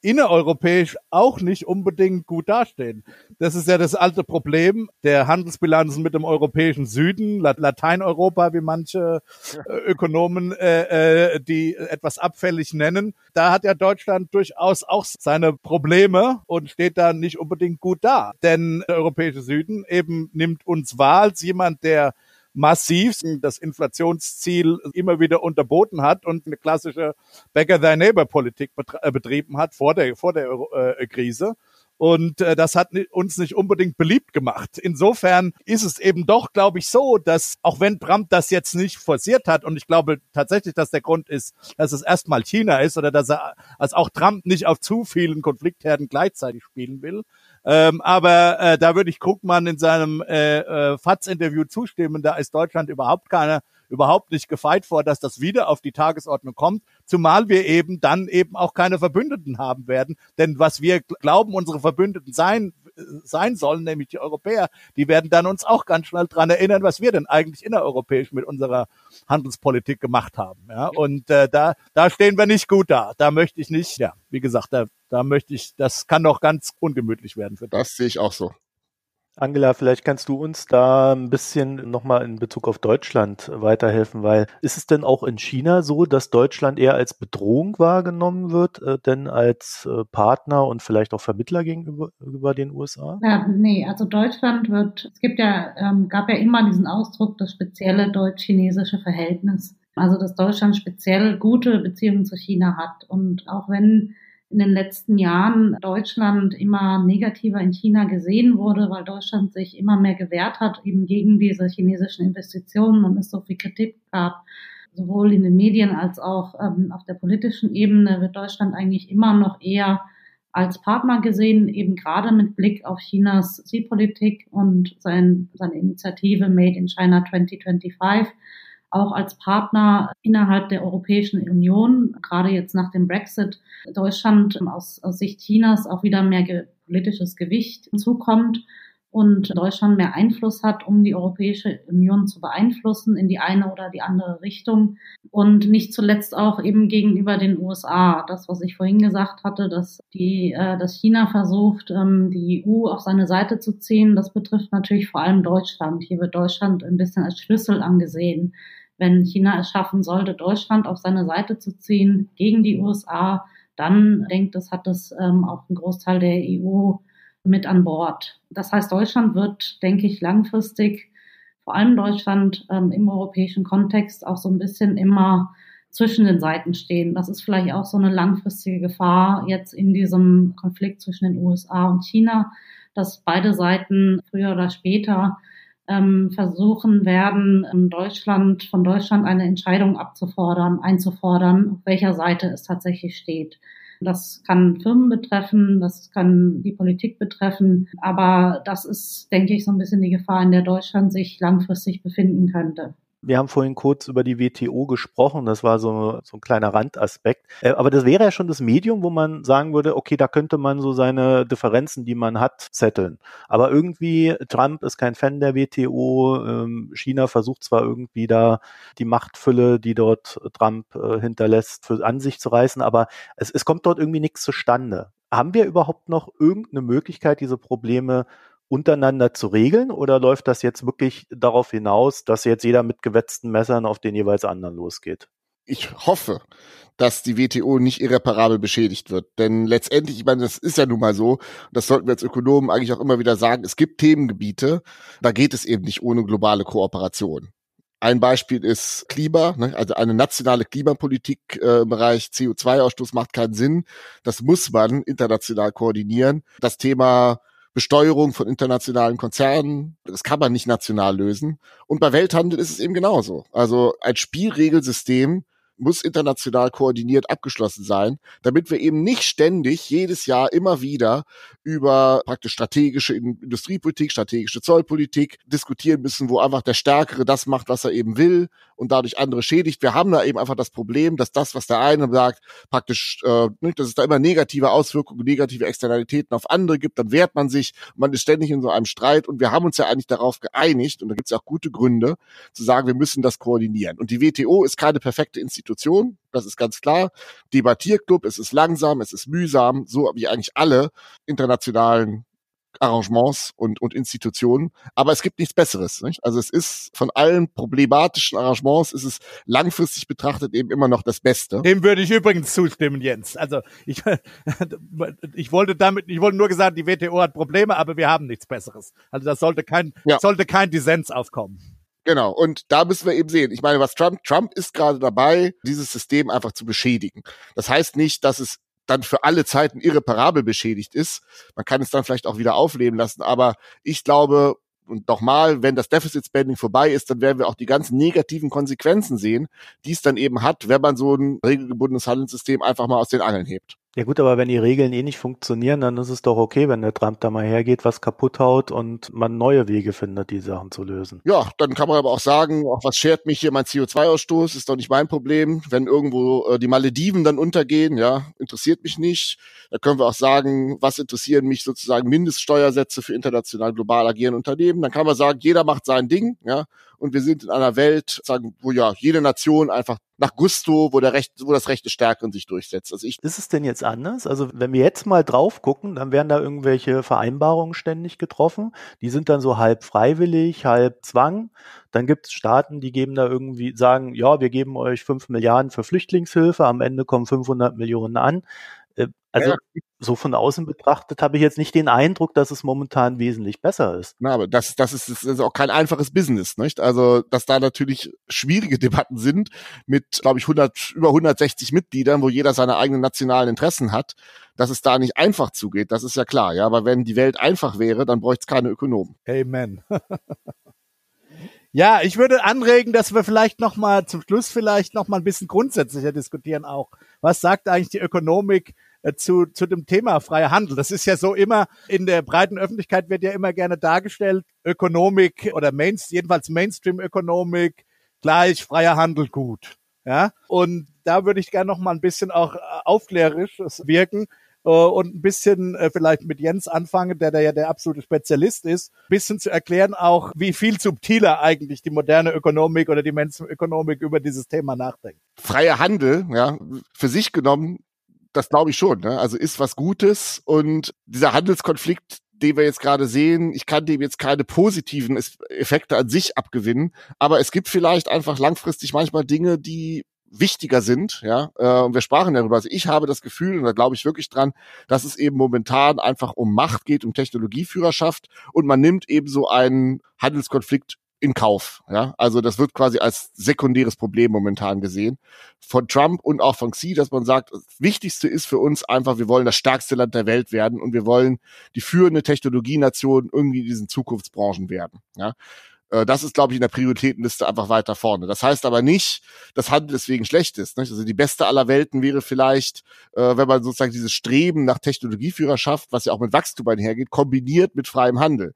innereuropäisch auch nicht unbedingt gut dastehen. Das ist ja das alte Problem der Handelsbilanzen mit dem europäischen Süden, Lateineuropa, wie manche äh, Ökonomen äh, äh, die etwas abfällig nennen. Da hat ja Deutschland durchaus auch seine Probleme und steht da nicht unbedingt gut da. Denn der europäische Süden eben nimmt uns wahr als jemand, der massiv das Inflationsziel immer wieder unterboten hat und eine klassische Beggar Thy Neighbor Politik äh, betrieben hat vor der, vor der äh, Krise. Und äh, das hat uns nicht unbedingt beliebt gemacht. Insofern ist es eben doch, glaube ich, so, dass auch wenn Trump das jetzt nicht forciert hat, und ich glaube tatsächlich, dass der Grund ist, dass es erstmal China ist oder dass er als auch Trump nicht auf zu vielen Konfliktherden gleichzeitig spielen will, ähm, aber äh, da würde ich Krugmann in seinem äh, äh, FATS-Interview zustimmen. Da ist Deutschland überhaupt keine, überhaupt nicht gefeit vor, dass das wieder auf die Tagesordnung kommt. Zumal wir eben dann eben auch keine Verbündeten haben werden. Denn was wir glauben, unsere Verbündeten sein sein sollen, nämlich die Europäer, die werden dann uns auch ganz schnell dran erinnern, was wir denn eigentlich innereuropäisch mit unserer Handelspolitik gemacht haben. Ja, und äh, da, da stehen wir nicht gut da. Da möchte ich nicht, ja, wie gesagt, da, da möchte ich, das kann doch ganz ungemütlich werden für Das sehe ich auch so. Angela, vielleicht kannst du uns da ein bisschen nochmal in Bezug auf Deutschland weiterhelfen, weil ist es denn auch in China so, dass Deutschland eher als Bedrohung wahrgenommen wird, äh, denn als äh, Partner und vielleicht auch Vermittler gegenüber über den USA? Ja, nee, also Deutschland wird, es gibt ja, ähm, gab ja immer diesen Ausdruck, das spezielle deutsch-chinesische Verhältnis. Also, dass Deutschland speziell gute Beziehungen zu China hat. Und auch wenn in den letzten Jahren Deutschland immer negativer in China gesehen wurde, weil Deutschland sich immer mehr gewehrt hat, eben gegen diese chinesischen Investitionen und es so viel Kritik gab. Sowohl in den Medien als auch ähm, auf der politischen Ebene wird Deutschland eigentlich immer noch eher als Partner gesehen, eben gerade mit Blick auf Chinas Xi-Politik und sein, seine Initiative Made in China 2025 auch als Partner innerhalb der Europäischen Union, gerade jetzt nach dem Brexit, Deutschland aus, aus Sicht Chinas auch wieder mehr ge politisches Gewicht zukommt und Deutschland mehr Einfluss hat, um die Europäische Union zu beeinflussen in die eine oder die andere Richtung und nicht zuletzt auch eben gegenüber den USA. Das, was ich vorhin gesagt hatte, dass die, äh, dass China versucht, ähm, die EU auf seine Seite zu ziehen, das betrifft natürlich vor allem Deutschland. Hier wird Deutschland ein bisschen als Schlüssel angesehen wenn China es schaffen sollte, Deutschland auf seine Seite zu ziehen gegen die USA, dann denkt es, hat es ähm, auch einen Großteil der EU mit an Bord. Das heißt, Deutschland wird, denke ich, langfristig, vor allem Deutschland ähm, im europäischen Kontext auch so ein bisschen immer zwischen den Seiten stehen. Das ist vielleicht auch so eine langfristige Gefahr jetzt in diesem Konflikt zwischen den USA und China, dass beide Seiten früher oder später ähm, versuchen werden, in Deutschland, von Deutschland eine Entscheidung abzufordern, einzufordern, auf welcher Seite es tatsächlich steht. Das kann Firmen betreffen, das kann die Politik betreffen, aber das ist, denke ich, so ein bisschen die Gefahr, in der Deutschland sich langfristig befinden könnte. Wir haben vorhin kurz über die WTO gesprochen, das war so, so ein kleiner Randaspekt. Äh, aber das wäre ja schon das Medium, wo man sagen würde, okay, da könnte man so seine Differenzen, die man hat, zetteln. Aber irgendwie, Trump ist kein Fan der WTO, ähm, China versucht zwar irgendwie da die Machtfülle, die dort Trump äh, hinterlässt, für an sich zu reißen, aber es, es kommt dort irgendwie nichts zustande. Haben wir überhaupt noch irgendeine Möglichkeit, diese Probleme untereinander zu regeln oder läuft das jetzt wirklich darauf hinaus, dass jetzt jeder mit gewetzten Messern auf den jeweils anderen losgeht? Ich hoffe, dass die WTO nicht irreparabel beschädigt wird. Denn letztendlich, ich meine, das ist ja nun mal so, das sollten wir als Ökonomen eigentlich auch immer wieder sagen, es gibt Themengebiete, da geht es eben nicht ohne globale Kooperation. Ein Beispiel ist Klima, ne? also eine nationale Klimapolitik äh, im Bereich CO2-Ausstoß macht keinen Sinn. Das muss man international koordinieren. Das Thema Besteuerung von internationalen Konzernen, das kann man nicht national lösen. Und bei Welthandel ist es eben genauso. Also ein Spielregelsystem, muss international koordiniert abgeschlossen sein, damit wir eben nicht ständig jedes Jahr immer wieder über praktisch strategische Industriepolitik, strategische Zollpolitik diskutieren müssen, wo einfach der Stärkere das macht, was er eben will und dadurch andere schädigt. Wir haben da eben einfach das Problem, dass das, was der eine sagt, praktisch, äh, dass es da immer negative Auswirkungen, negative Externalitäten auf andere gibt, dann wehrt man sich, man ist ständig in so einem Streit und wir haben uns ja eigentlich darauf geeinigt und da gibt es auch gute Gründe zu sagen, wir müssen das koordinieren. Und die WTO ist keine perfekte Institution, das ist ganz klar. Debattierclub, es ist langsam, es ist mühsam, so wie eigentlich alle internationalen Arrangements und, und Institutionen, aber es gibt nichts Besseres. Nicht? Also es ist von allen problematischen Arrangements ist es langfristig betrachtet eben immer noch das Beste. Dem würde ich übrigens zustimmen, Jens. Also ich, ich wollte damit, ich wollte nur gesagt, die WTO hat Probleme, aber wir haben nichts Besseres. Also das sollte kein, ja. sollte kein Dissens aufkommen. Genau. Und da müssen wir eben sehen. Ich meine, was Trump, Trump ist gerade dabei, dieses System einfach zu beschädigen. Das heißt nicht, dass es dann für alle Zeiten irreparabel beschädigt ist. Man kann es dann vielleicht auch wieder aufleben lassen, aber ich glaube, und nochmal, wenn das Deficit Spending vorbei ist, dann werden wir auch die ganzen negativen Konsequenzen sehen, die es dann eben hat, wenn man so ein regelgebundenes Handelssystem einfach mal aus den Angeln hebt. Ja gut, aber wenn die Regeln eh nicht funktionieren, dann ist es doch okay, wenn der Trump da mal hergeht, was kaputt haut und man neue Wege findet, die Sachen zu lösen. Ja, dann kann man aber auch sagen, auch was schert mich hier mein CO2-Ausstoß, ist doch nicht mein Problem. Wenn irgendwo äh, die Malediven dann untergehen, ja, interessiert mich nicht. Da können wir auch sagen, was interessieren mich sozusagen Mindeststeuersätze für international global agierende Unternehmen. Dann kann man sagen, jeder macht sein Ding, ja, und wir sind in einer Welt, sagen, wo ja jede Nation einfach nach Gusto, wo der Recht, wo das Recht des Stärkeren sich durchsetzt. Also ich ist es denn jetzt anders? Also wenn wir jetzt mal drauf gucken, dann werden da irgendwelche Vereinbarungen ständig getroffen. Die sind dann so halb freiwillig, halb Zwang. Dann gibt es Staaten, die geben da irgendwie, sagen, ja, wir geben euch fünf Milliarden für Flüchtlingshilfe, am Ende kommen 500 Millionen an. Äh, also ja. so von außen betrachtet habe ich jetzt nicht den Eindruck, dass es momentan wesentlich besser ist. Na, aber das, das, ist, das ist auch kein einfaches Business, nicht? Also, dass da natürlich schwierige Debatten sind mit, glaube ich, 100, über 160 Mitgliedern, wo jeder seine eigenen nationalen Interessen hat, dass es da nicht einfach zugeht, das ist ja klar, ja. Aber wenn die Welt einfach wäre, dann bräuchte es keine Ökonomen. Amen. Ja, ich würde anregen, dass wir vielleicht noch mal zum Schluss vielleicht noch mal ein bisschen grundsätzlicher diskutieren auch. Was sagt eigentlich die Ökonomik zu, zu dem Thema freier Handel. Das ist ja so immer, in der breiten Öffentlichkeit wird ja immer gerne dargestellt, Ökonomik oder Main, jedenfalls Mainstream-Ökonomik gleich freier Handel gut. Ja, und da würde ich gerne noch mal ein bisschen auch äh, aufklärerisch wirken äh, und ein bisschen äh, vielleicht mit Jens anfangen, der da ja der absolute Spezialist ist, ein bisschen zu erklären auch, wie viel subtiler eigentlich die moderne Ökonomik oder die Mainstream-Ökonomik über dieses Thema nachdenkt. Freier Handel, ja, für sich genommen das glaube ich schon. Ne? Also ist was Gutes und dieser Handelskonflikt, den wir jetzt gerade sehen, ich kann dem jetzt keine positiven Effekte an sich abgewinnen, aber es gibt vielleicht einfach langfristig manchmal Dinge, die wichtiger sind, ja, äh, und wir sprachen darüber. Also ich habe das Gefühl, und da glaube ich wirklich dran, dass es eben momentan einfach um Macht geht, um Technologieführerschaft und man nimmt eben so einen Handelskonflikt in Kauf. Ja, also das wird quasi als sekundäres Problem momentan gesehen von Trump und auch von Xi, dass man sagt, das Wichtigste ist für uns einfach, wir wollen das stärkste Land der Welt werden und wir wollen die führende Technologienation irgendwie in diesen Zukunftsbranchen werden. Ja, äh, das ist, glaube ich, in der Prioritätenliste einfach weiter vorne. Das heißt aber nicht, dass Handel deswegen schlecht ist. Nicht? Also die beste aller Welten wäre vielleicht, äh, wenn man sozusagen dieses Streben nach Technologieführerschaft, was ja auch mit Wachstum einhergeht, kombiniert mit freiem Handel.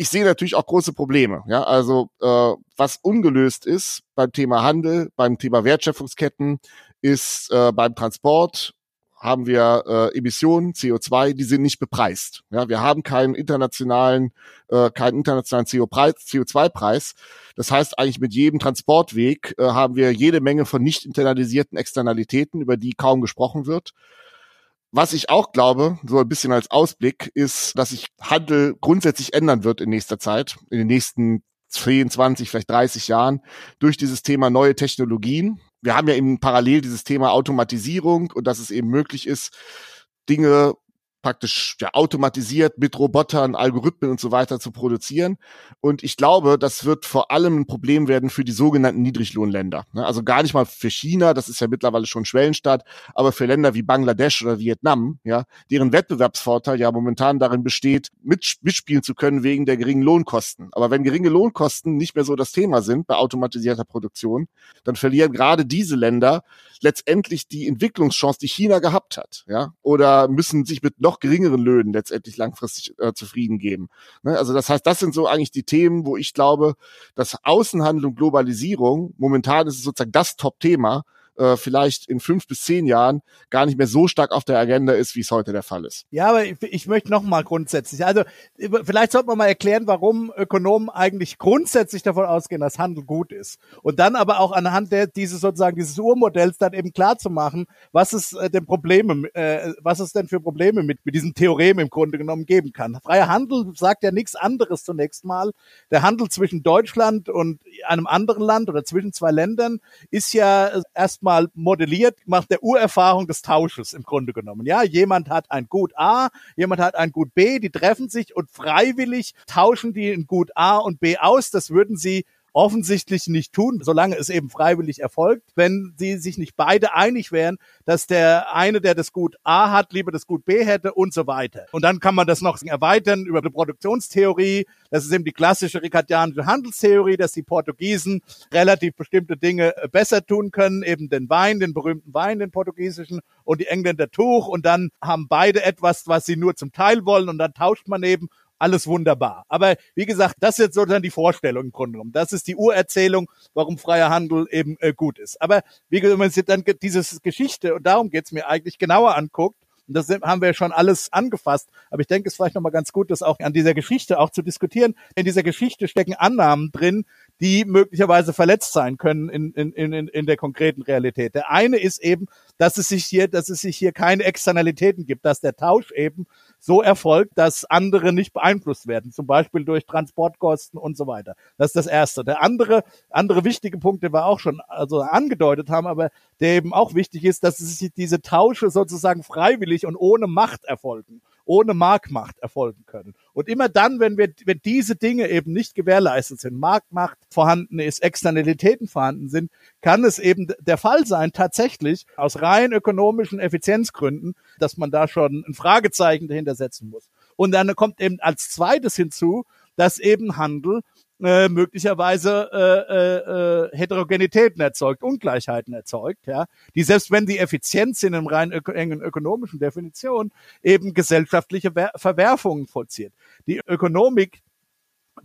Ich sehe natürlich auch große Probleme. Ja, also äh, was ungelöst ist beim Thema Handel, beim Thema Wertschöpfungsketten, ist äh, beim Transport haben wir äh, Emissionen, CO2, die sind nicht bepreist. Ja, wir haben keinen internationalen, äh, keinen internationalen CO2-Preis. Das heißt, eigentlich mit jedem Transportweg äh, haben wir jede Menge von nicht internalisierten Externalitäten, über die kaum gesprochen wird. Was ich auch glaube, so ein bisschen als Ausblick, ist, dass sich Handel grundsätzlich ändern wird in nächster Zeit, in den nächsten 10, 20, vielleicht 30 Jahren durch dieses Thema neue Technologien. Wir haben ja eben parallel dieses Thema Automatisierung und dass es eben möglich ist, Dinge praktisch ja, automatisiert mit Robotern, Algorithmen und so weiter zu produzieren. Und ich glaube, das wird vor allem ein Problem werden für die sogenannten Niedriglohnländer. Ne? Also gar nicht mal für China, das ist ja mittlerweile schon Schwellenstaat, aber für Länder wie Bangladesch oder Vietnam, ja, deren Wettbewerbsvorteil ja momentan darin besteht, mitspielen zu können wegen der geringen Lohnkosten. Aber wenn geringe Lohnkosten nicht mehr so das Thema sind bei automatisierter Produktion, dann verlieren gerade diese Länder letztendlich die Entwicklungschance, die China gehabt hat, ja, oder müssen sich mit noch geringeren Löhnen letztendlich langfristig äh, zufrieden geben. Ne? Also das heißt, das sind so eigentlich die Themen, wo ich glaube, dass Außenhandel und Globalisierung, momentan ist es sozusagen das Top-Thema, äh, vielleicht in fünf bis zehn Jahren gar nicht mehr so stark auf der Agenda ist, wie es heute der Fall ist. Ja, aber ich, ich möchte noch mal grundsätzlich, also vielleicht sollte man mal erklären, warum Ökonomen eigentlich grundsätzlich davon ausgehen, dass Handel gut ist. Und dann aber auch anhand der dieses sozusagen dieses Urmodells dann eben klar zu machen, was es äh, denn Probleme, äh, was es denn für Probleme mit, mit diesem Theorem im Grunde genommen geben kann. Freier Handel sagt ja nichts anderes zunächst mal. Der Handel zwischen Deutschland und einem anderen Land oder zwischen zwei Ländern ist ja erstmal mal modelliert, macht der Urerfahrung des Tausches im Grunde genommen. Ja, jemand hat ein Gut A, jemand hat ein Gut B, die treffen sich und freiwillig tauschen die ein Gut A und B aus. Das würden sie offensichtlich nicht tun, solange es eben freiwillig erfolgt, wenn sie sich nicht beide einig wären, dass der eine, der das Gut A hat, lieber das Gut B hätte und so weiter. Und dann kann man das noch erweitern über die Produktionstheorie. Das ist eben die klassische ricardianische Handelstheorie, dass die Portugiesen relativ bestimmte Dinge äh, besser tun können, eben den Wein, den berühmten Wein, den portugiesischen und die Engländer Tuch und dann haben beide etwas, was sie nur zum Teil wollen und dann tauscht man eben alles wunderbar. Aber wie gesagt, das ist jetzt sozusagen die Vorstellung im Grunde genommen. Das ist die Urerzählung, warum freier Handel eben äh, gut ist. Aber wie gesagt, wenn man sich dann diese Geschichte, und darum geht's mir eigentlich, genauer anguckt, und das haben wir schon alles angefasst. Aber ich denke, es ist vielleicht nochmal ganz gut, das auch an dieser Geschichte auch zu diskutieren. In dieser Geschichte stecken Annahmen drin, die möglicherweise verletzt sein können in, in, in, in der konkreten Realität. Der eine ist eben, dass es sich hier, dass es sich hier keine Externalitäten gibt, dass der Tausch eben so erfolgt, dass andere nicht beeinflusst werden, zum Beispiel durch Transportkosten und so weiter. Das ist das Erste. Der andere, andere wichtige Punkt, den wir auch schon also angedeutet haben, aber der eben auch wichtig ist, dass sich diese Tausche sozusagen freiwillig und ohne Macht erfolgen ohne Marktmacht erfolgen können. Und immer dann, wenn wir, wenn diese Dinge eben nicht gewährleistet sind, Marktmacht vorhanden ist, Externalitäten vorhanden sind, kann es eben der Fall sein, tatsächlich aus rein ökonomischen Effizienzgründen, dass man da schon ein Fragezeichen dahinter setzen muss. Und dann kommt eben als zweites hinzu, dass eben Handel äh, möglicherweise äh, äh, äh, Heterogenitäten erzeugt, Ungleichheiten erzeugt, ja, die selbst wenn die effizient sind im rein öko engen ökonomischen Definition, eben gesellschaftliche Ver Verwerfungen vollzieht. Die Ökonomik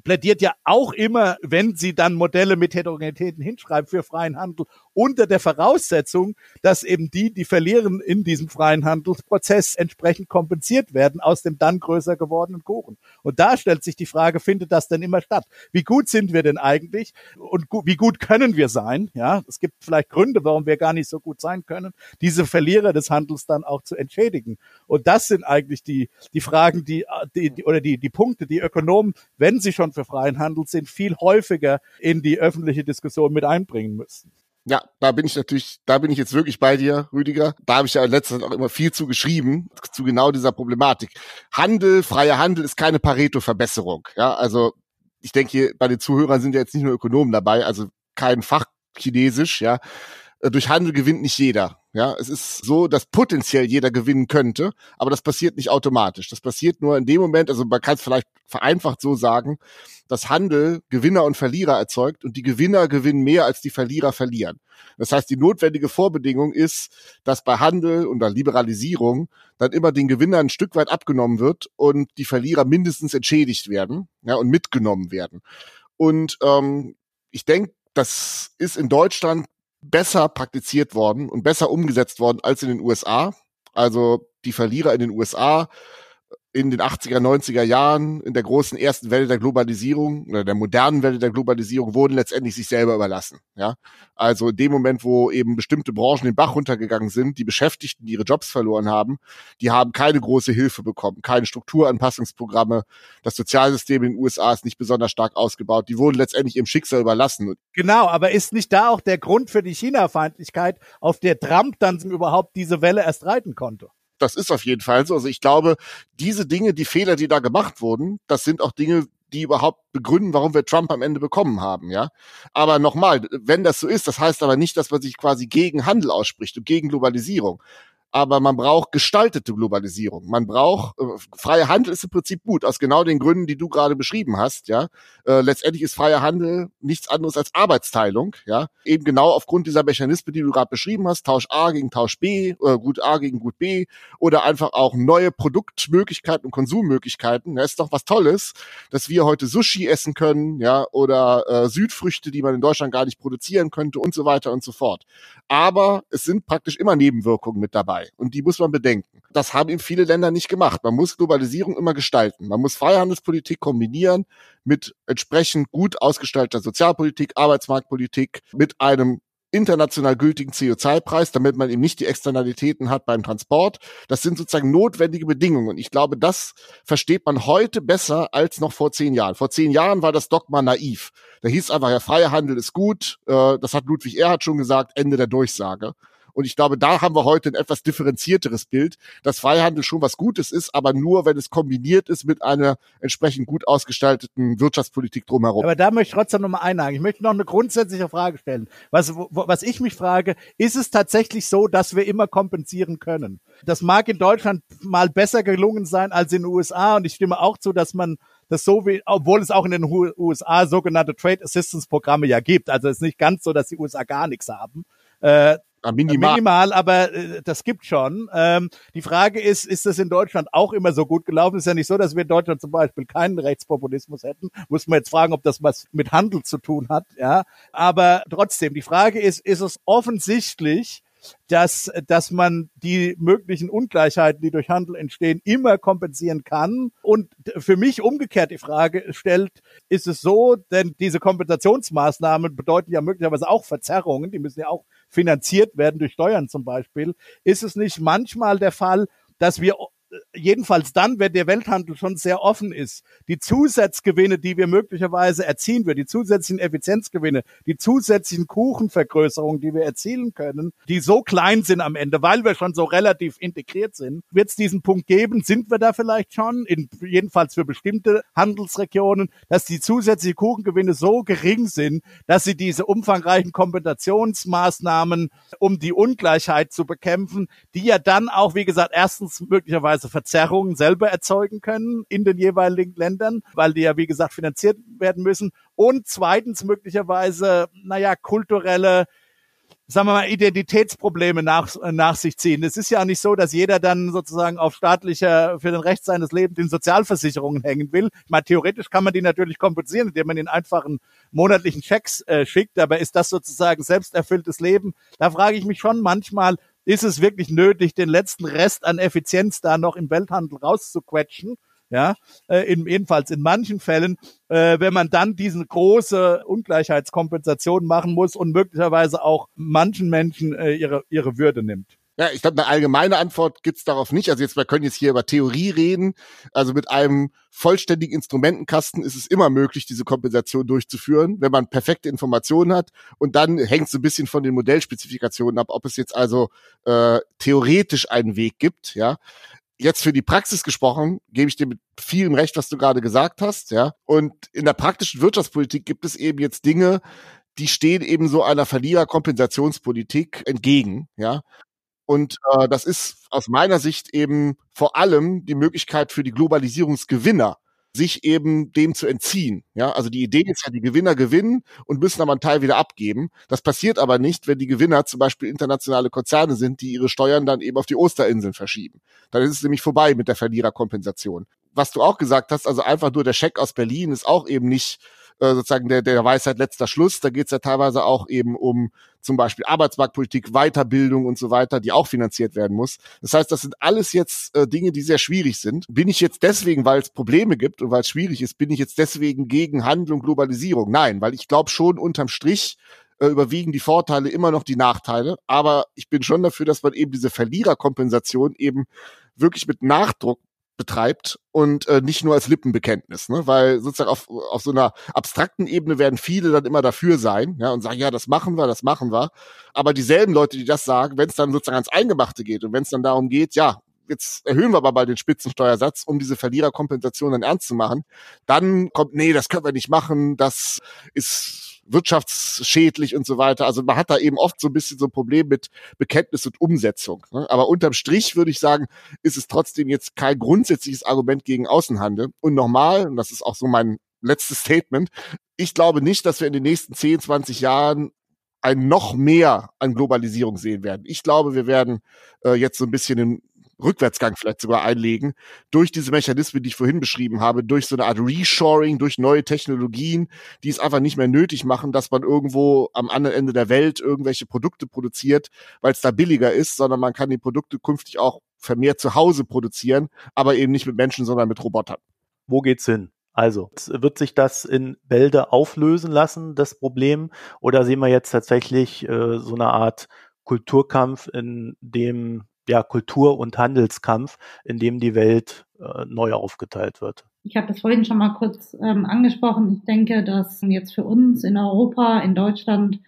plädiert ja auch immer, wenn sie dann Modelle mit Heterogenitäten hinschreibt für freien Handel, unter der Voraussetzung, dass eben die, die verlieren in diesem freien Handelsprozess, entsprechend kompensiert werden aus dem dann größer gewordenen Kuchen. Und da stellt sich die Frage, findet das denn immer statt? Wie gut sind wir denn eigentlich und gu wie gut können wir sein? Ja, es gibt vielleicht Gründe, warum wir gar nicht so gut sein können, diese Verlierer des Handels dann auch zu entschädigen. Und das sind eigentlich die, die Fragen, die, die, die oder die, die Punkte, die Ökonomen, wenn sie schon für freien Handel sind, viel häufiger in die öffentliche Diskussion mit einbringen müssen. Ja, da bin ich natürlich, da bin ich jetzt wirklich bei dir, Rüdiger. Da habe ich ja in auch immer viel zu geschrieben, zu genau dieser Problematik. Handel, freier Handel ist keine Pareto-Verbesserung. Ja, also ich denke, bei den Zuhörern sind ja jetzt nicht nur Ökonomen dabei, also kein Fachchinesisch, ja. Äh, durch Handel gewinnt nicht jeder. Ja, es ist so, dass potenziell jeder gewinnen könnte, aber das passiert nicht automatisch. Das passiert nur in dem Moment, also man kann es vielleicht vereinfacht so sagen, dass Handel Gewinner und Verlierer erzeugt und die Gewinner gewinnen mehr als die Verlierer verlieren. Das heißt, die notwendige Vorbedingung ist, dass bei Handel und der Liberalisierung dann immer den Gewinnern ein Stück weit abgenommen wird und die Verlierer mindestens entschädigt werden ja, und mitgenommen werden. Und ähm, ich denke, das ist in Deutschland besser praktiziert worden und besser umgesetzt worden als in den USA. Also die Verlierer in den USA in den 80er, 90er Jahren, in der großen ersten Welle der Globalisierung oder der modernen Welle der Globalisierung, wurden letztendlich sich selber überlassen. Ja, also in dem Moment, wo eben bestimmte Branchen den Bach runtergegangen sind, die Beschäftigten die ihre Jobs verloren haben, die haben keine große Hilfe bekommen, keine Strukturanpassungsprogramme. Das Sozialsystem in den USA ist nicht besonders stark ausgebaut. Die wurden letztendlich ihrem Schicksal überlassen. Genau, aber ist nicht da auch der Grund für die China-Feindlichkeit, auf der Trump dann überhaupt diese Welle erst reiten konnte? Das ist auf jeden Fall so. Also ich glaube, diese Dinge, die Fehler, die da gemacht wurden, das sind auch Dinge, die überhaupt begründen, warum wir Trump am Ende bekommen haben, ja. Aber nochmal, wenn das so ist, das heißt aber nicht, dass man sich quasi gegen Handel ausspricht und gegen Globalisierung aber man braucht gestaltete Globalisierung. Man braucht äh, freier Handel ist im Prinzip gut aus genau den Gründen, die du gerade beschrieben hast. Ja, äh, letztendlich ist freier Handel nichts anderes als Arbeitsteilung. Ja, eben genau aufgrund dieser Mechanismen, die du gerade beschrieben hast, Tausch A gegen Tausch B, äh, Gut A gegen Gut B oder einfach auch neue Produktmöglichkeiten und Konsummöglichkeiten. Ja, ist doch was Tolles, dass wir heute Sushi essen können, ja, oder äh, Südfrüchte, die man in Deutschland gar nicht produzieren könnte und so weiter und so fort. Aber es sind praktisch immer Nebenwirkungen mit dabei dabei. Und die muss man bedenken. Das haben eben viele Länder nicht gemacht. Man muss Globalisierung immer gestalten. Man muss Freihandelspolitik kombinieren mit entsprechend gut ausgestalteter Sozialpolitik, Arbeitsmarktpolitik, mit einem international gültigen CO2-Preis, damit man eben nicht die Externalitäten hat beim Transport. Das sind sozusagen notwendige Bedingungen. Und ich glaube, das versteht man heute besser als noch vor zehn Jahren. Vor zehn Jahren war das Dogma naiv. Da hieß einfach, ja, freier Handel ist gut. Äh, das hat Ludwig Erhard schon gesagt, Ende der Durchsage. Und ich glaube, da haben wir heute ein etwas differenzierteres Bild, dass Freihandel schon was Gutes ist, aber nur, wenn es kombiniert ist mit einer entsprechend gut ausgestalteten Wirtschaftspolitik drumherum. Aber da möchte ich trotzdem nochmal einhaken. Ich möchte noch eine grundsätzliche Frage stellen. Was, was ich mich frage, ist es tatsächlich so, dass wir immer kompensieren können? Das mag in Deutschland mal besser gelungen sein als in den USA und ich stimme auch zu, dass man das so wie, obwohl es auch in den USA sogenannte Trade Assistance Programme ja gibt. Also es ist nicht ganz so, dass die USA gar nichts haben. Äh, Minimal. Minimal, aber äh, das gibt schon. Ähm, die Frage ist, ist das in Deutschland auch immer so gut gelaufen? Ist ja nicht so, dass wir in Deutschland zum Beispiel keinen Rechtspopulismus hätten. Muss man jetzt fragen, ob das was mit Handel zu tun hat. Ja, aber trotzdem, die Frage ist, ist es offensichtlich, dass, dass man die möglichen Ungleichheiten, die durch Handel entstehen, immer kompensieren kann. Und für mich umgekehrt die Frage stellt, ist es so, denn diese Kompensationsmaßnahmen bedeuten ja möglicherweise auch Verzerrungen, die müssen ja auch finanziert werden durch Steuern zum Beispiel. Ist es nicht manchmal der Fall, dass wir jedenfalls dann, wenn der Welthandel schon sehr offen ist, die Zusatzgewinne, die wir möglicherweise erzielen würden, die zusätzlichen Effizienzgewinne, die zusätzlichen Kuchenvergrößerungen, die wir erzielen können, die so klein sind am Ende, weil wir schon so relativ integriert sind, wird es diesen Punkt geben, sind wir da vielleicht schon, in, jedenfalls für bestimmte Handelsregionen, dass die zusätzlichen Kuchengewinne so gering sind, dass sie diese umfangreichen Kompensationsmaßnahmen, um die Ungleichheit zu bekämpfen, die ja dann auch, wie gesagt, erstens möglicherweise also Verzerrungen selber erzeugen können in den jeweiligen Ländern, weil die ja, wie gesagt, finanziert werden müssen. Und zweitens möglicherweise, naja, kulturelle sagen wir mal, Identitätsprobleme nach, nach sich ziehen. Es ist ja auch nicht so, dass jeder dann sozusagen auf staatlicher, für den Rest seines Lebens in Sozialversicherungen hängen will. Ich meine, theoretisch kann man die natürlich kompensieren, indem man den einfachen monatlichen Checks äh, schickt, aber ist das sozusagen selbsterfülltes Leben? Da frage ich mich schon manchmal, ist es wirklich nötig, den letzten Rest an Effizienz da noch im Welthandel rauszuquetschen? Ja, äh, in, jedenfalls in manchen Fällen, äh, wenn man dann diese große Ungleichheitskompensation machen muss und möglicherweise auch manchen Menschen äh, ihre, ihre Würde nimmt. Ja, ich glaube, eine allgemeine Antwort gibt's darauf nicht. Also jetzt, wir können jetzt hier über Theorie reden. Also mit einem vollständigen Instrumentenkasten ist es immer möglich, diese Kompensation durchzuführen, wenn man perfekte Informationen hat. Und dann hängt es ein bisschen von den Modellspezifikationen ab, ob es jetzt also äh, theoretisch einen Weg gibt, ja. Jetzt für die Praxis gesprochen, gebe ich dir mit vielem Recht, was du gerade gesagt hast, ja. Und in der praktischen Wirtschaftspolitik gibt es eben jetzt Dinge, die stehen eben so einer Verliererkompensationspolitik entgegen, ja. Und äh, das ist aus meiner Sicht eben vor allem die Möglichkeit für die Globalisierungsgewinner, sich eben dem zu entziehen. Ja, also die Idee ist ja, die Gewinner gewinnen und müssen aber einen Teil wieder abgeben. Das passiert aber nicht, wenn die Gewinner zum Beispiel internationale Konzerne sind, die ihre Steuern dann eben auf die Osterinseln verschieben. Dann ist es nämlich vorbei mit der Verliererkompensation. Was du auch gesagt hast, also einfach nur der Scheck aus Berlin ist auch eben nicht äh, sozusagen der, der Weisheit letzter Schluss. Da geht es ja teilweise auch eben um zum Beispiel Arbeitsmarktpolitik, Weiterbildung und so weiter, die auch finanziert werden muss. Das heißt, das sind alles jetzt äh, Dinge, die sehr schwierig sind. Bin ich jetzt deswegen, weil es Probleme gibt und weil es schwierig ist, bin ich jetzt deswegen gegen Handel und Globalisierung? Nein, weil ich glaube schon unterm Strich äh, überwiegen die Vorteile immer noch die Nachteile. Aber ich bin schon dafür, dass man eben diese Verliererkompensation eben wirklich mit Nachdruck betreibt und äh, nicht nur als Lippenbekenntnis, ne? Weil sozusagen auf, auf so einer abstrakten Ebene werden viele dann immer dafür sein, ja, und sagen, ja, das machen wir, das machen wir. Aber dieselben Leute, die das sagen, wenn es dann sozusagen ans Eingemachte geht und wenn es dann darum geht, ja, jetzt erhöhen wir aber mal den Spitzensteuersatz, um diese Verliererkompensation dann ernst zu machen, dann kommt, nee, das können wir nicht machen, das ist wirtschaftsschädlich und so weiter. Also man hat da eben oft so ein bisschen so ein Problem mit Bekenntnis und Umsetzung. Ne? Aber unterm Strich würde ich sagen, ist es trotzdem jetzt kein grundsätzliches Argument gegen Außenhandel. Und nochmal, und das ist auch so mein letztes Statement, ich glaube nicht, dass wir in den nächsten 10, 20 Jahren ein noch mehr an Globalisierung sehen werden. Ich glaube, wir werden äh, jetzt so ein bisschen in Rückwärtsgang vielleicht sogar einlegen, durch diese Mechanismen, die ich vorhin beschrieben habe, durch so eine Art Reshoring, durch neue Technologien, die es einfach nicht mehr nötig machen, dass man irgendwo am anderen Ende der Welt irgendwelche Produkte produziert, weil es da billiger ist, sondern man kann die Produkte künftig auch vermehrt zu Hause produzieren, aber eben nicht mit Menschen, sondern mit Robotern. Wo geht's hin? Also, wird sich das in Bälde auflösen lassen, das Problem? Oder sehen wir jetzt tatsächlich äh, so eine Art Kulturkampf, in dem ja, Kultur- und Handelskampf, in dem die Welt äh, neu aufgeteilt wird. Ich habe das vorhin schon mal kurz ähm, angesprochen. Ich denke, dass jetzt für uns in Europa, in Deutschland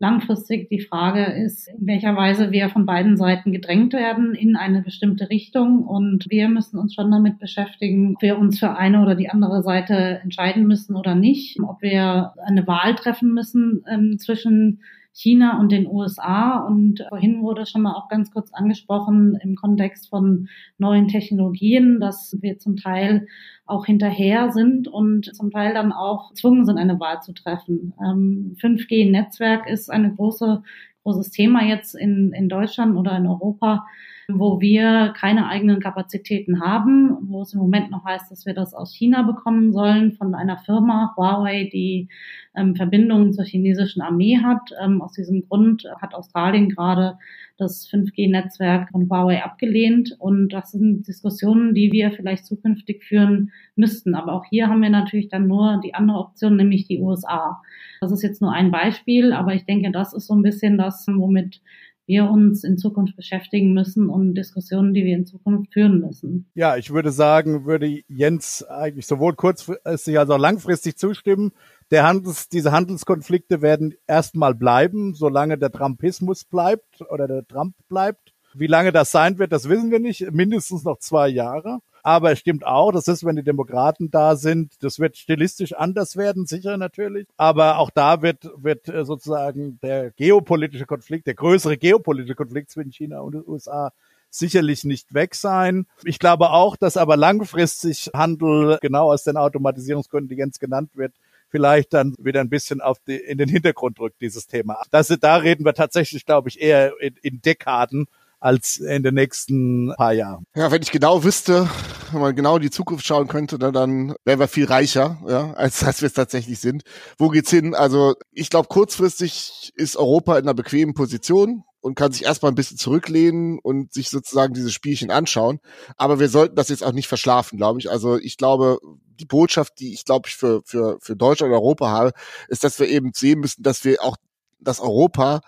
langfristig die Frage ist, in welcher Weise wir von beiden Seiten gedrängt werden in eine bestimmte Richtung. Und wir müssen uns schon damit beschäftigen, ob wir uns für eine oder die andere Seite entscheiden müssen oder nicht, ob wir eine Wahl treffen müssen ähm, zwischen China und den USA. Und vorhin wurde schon mal auch ganz kurz angesprochen im Kontext von neuen Technologien, dass wir zum Teil auch hinterher sind und zum Teil dann auch gezwungen sind, eine Wahl zu treffen. Ähm, 5G-Netzwerk ist ein große, großes Thema jetzt in, in Deutschland oder in Europa wo wir keine eigenen Kapazitäten haben, wo es im Moment noch heißt, dass wir das aus China bekommen sollen von einer Firma, Huawei, die ähm, Verbindungen zur chinesischen Armee hat. Ähm, aus diesem Grund hat Australien gerade das 5G-Netzwerk von Huawei abgelehnt. Und das sind Diskussionen, die wir vielleicht zukünftig führen müssten. Aber auch hier haben wir natürlich dann nur die andere Option, nämlich die USA. Das ist jetzt nur ein Beispiel, aber ich denke, das ist so ein bisschen das, womit wir uns in Zukunft beschäftigen müssen und Diskussionen, die wir in Zukunft führen müssen. Ja, ich würde sagen, würde Jens eigentlich sowohl kurzfristig als auch langfristig zustimmen. Der Handels, diese Handelskonflikte werden erstmal bleiben, solange der Trumpismus bleibt oder der Trump bleibt. Wie lange das sein wird, das wissen wir nicht. Mindestens noch zwei Jahre. Aber es stimmt auch, das ist, wenn die Demokraten da sind, das wird stilistisch anders werden, sicher natürlich. Aber auch da wird, wird äh, sozusagen der geopolitische Konflikt, der größere geopolitische Konflikt zwischen China und den USA sicherlich nicht weg sein. Ich glaube auch, dass aber langfristig Handel genau aus den Automatisierungsgründen, die Jens genannt wird, vielleicht dann wieder ein bisschen auf die, in den Hintergrund rückt, dieses Thema. Das, da reden wir tatsächlich, glaube ich, eher in, in Dekaden als in den nächsten paar Jahren. Ja, wenn ich genau wüsste, wenn man genau in die Zukunft schauen könnte, dann, dann wären wir viel reicher, ja, als, als wir es tatsächlich sind. Wo geht's hin? Also ich glaube, kurzfristig ist Europa in einer bequemen Position und kann sich erstmal ein bisschen zurücklehnen und sich sozusagen diese Spielchen anschauen. Aber wir sollten das jetzt auch nicht verschlafen, glaube ich. Also ich glaube, die Botschaft, die ich glaube ich für, für, für Deutschland und Europa habe, ist, dass wir eben sehen müssen, dass wir auch, dass Europa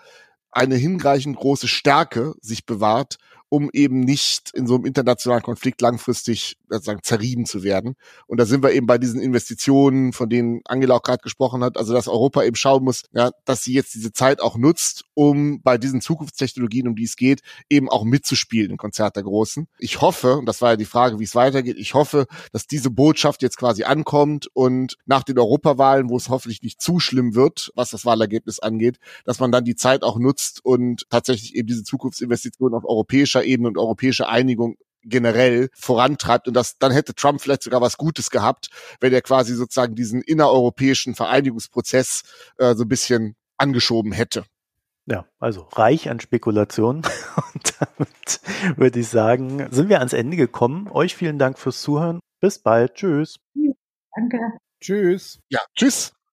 eine hinreichend große Stärke sich bewahrt, um eben nicht in so einem internationalen Konflikt langfristig sozusagen zerrieben zu werden. Und da sind wir eben bei diesen Investitionen, von denen Angela auch gerade gesprochen hat, also dass Europa eben schauen muss, ja, dass sie jetzt diese Zeit auch nutzt, um bei diesen Zukunftstechnologien, um die es geht, eben auch mitzuspielen im Konzert der Großen. Ich hoffe, und das war ja die Frage, wie es weitergeht, ich hoffe, dass diese Botschaft jetzt quasi ankommt und nach den Europawahlen, wo es hoffentlich nicht zu schlimm wird, was das Wahlergebnis angeht, dass man dann die Zeit auch nutzt und tatsächlich eben diese Zukunftsinvestitionen auf europäischer Ebene und europäische Einigung generell vorantreibt und das dann hätte Trump vielleicht sogar was Gutes gehabt, wenn er quasi sozusagen diesen innereuropäischen Vereinigungsprozess äh, so ein bisschen angeschoben hätte. Ja, also reich an Spekulationen. Und damit würde ich sagen, sind wir ans Ende gekommen. Euch vielen Dank fürs Zuhören. Bis bald. Tschüss. Danke. Tschüss. Ja, tschüss.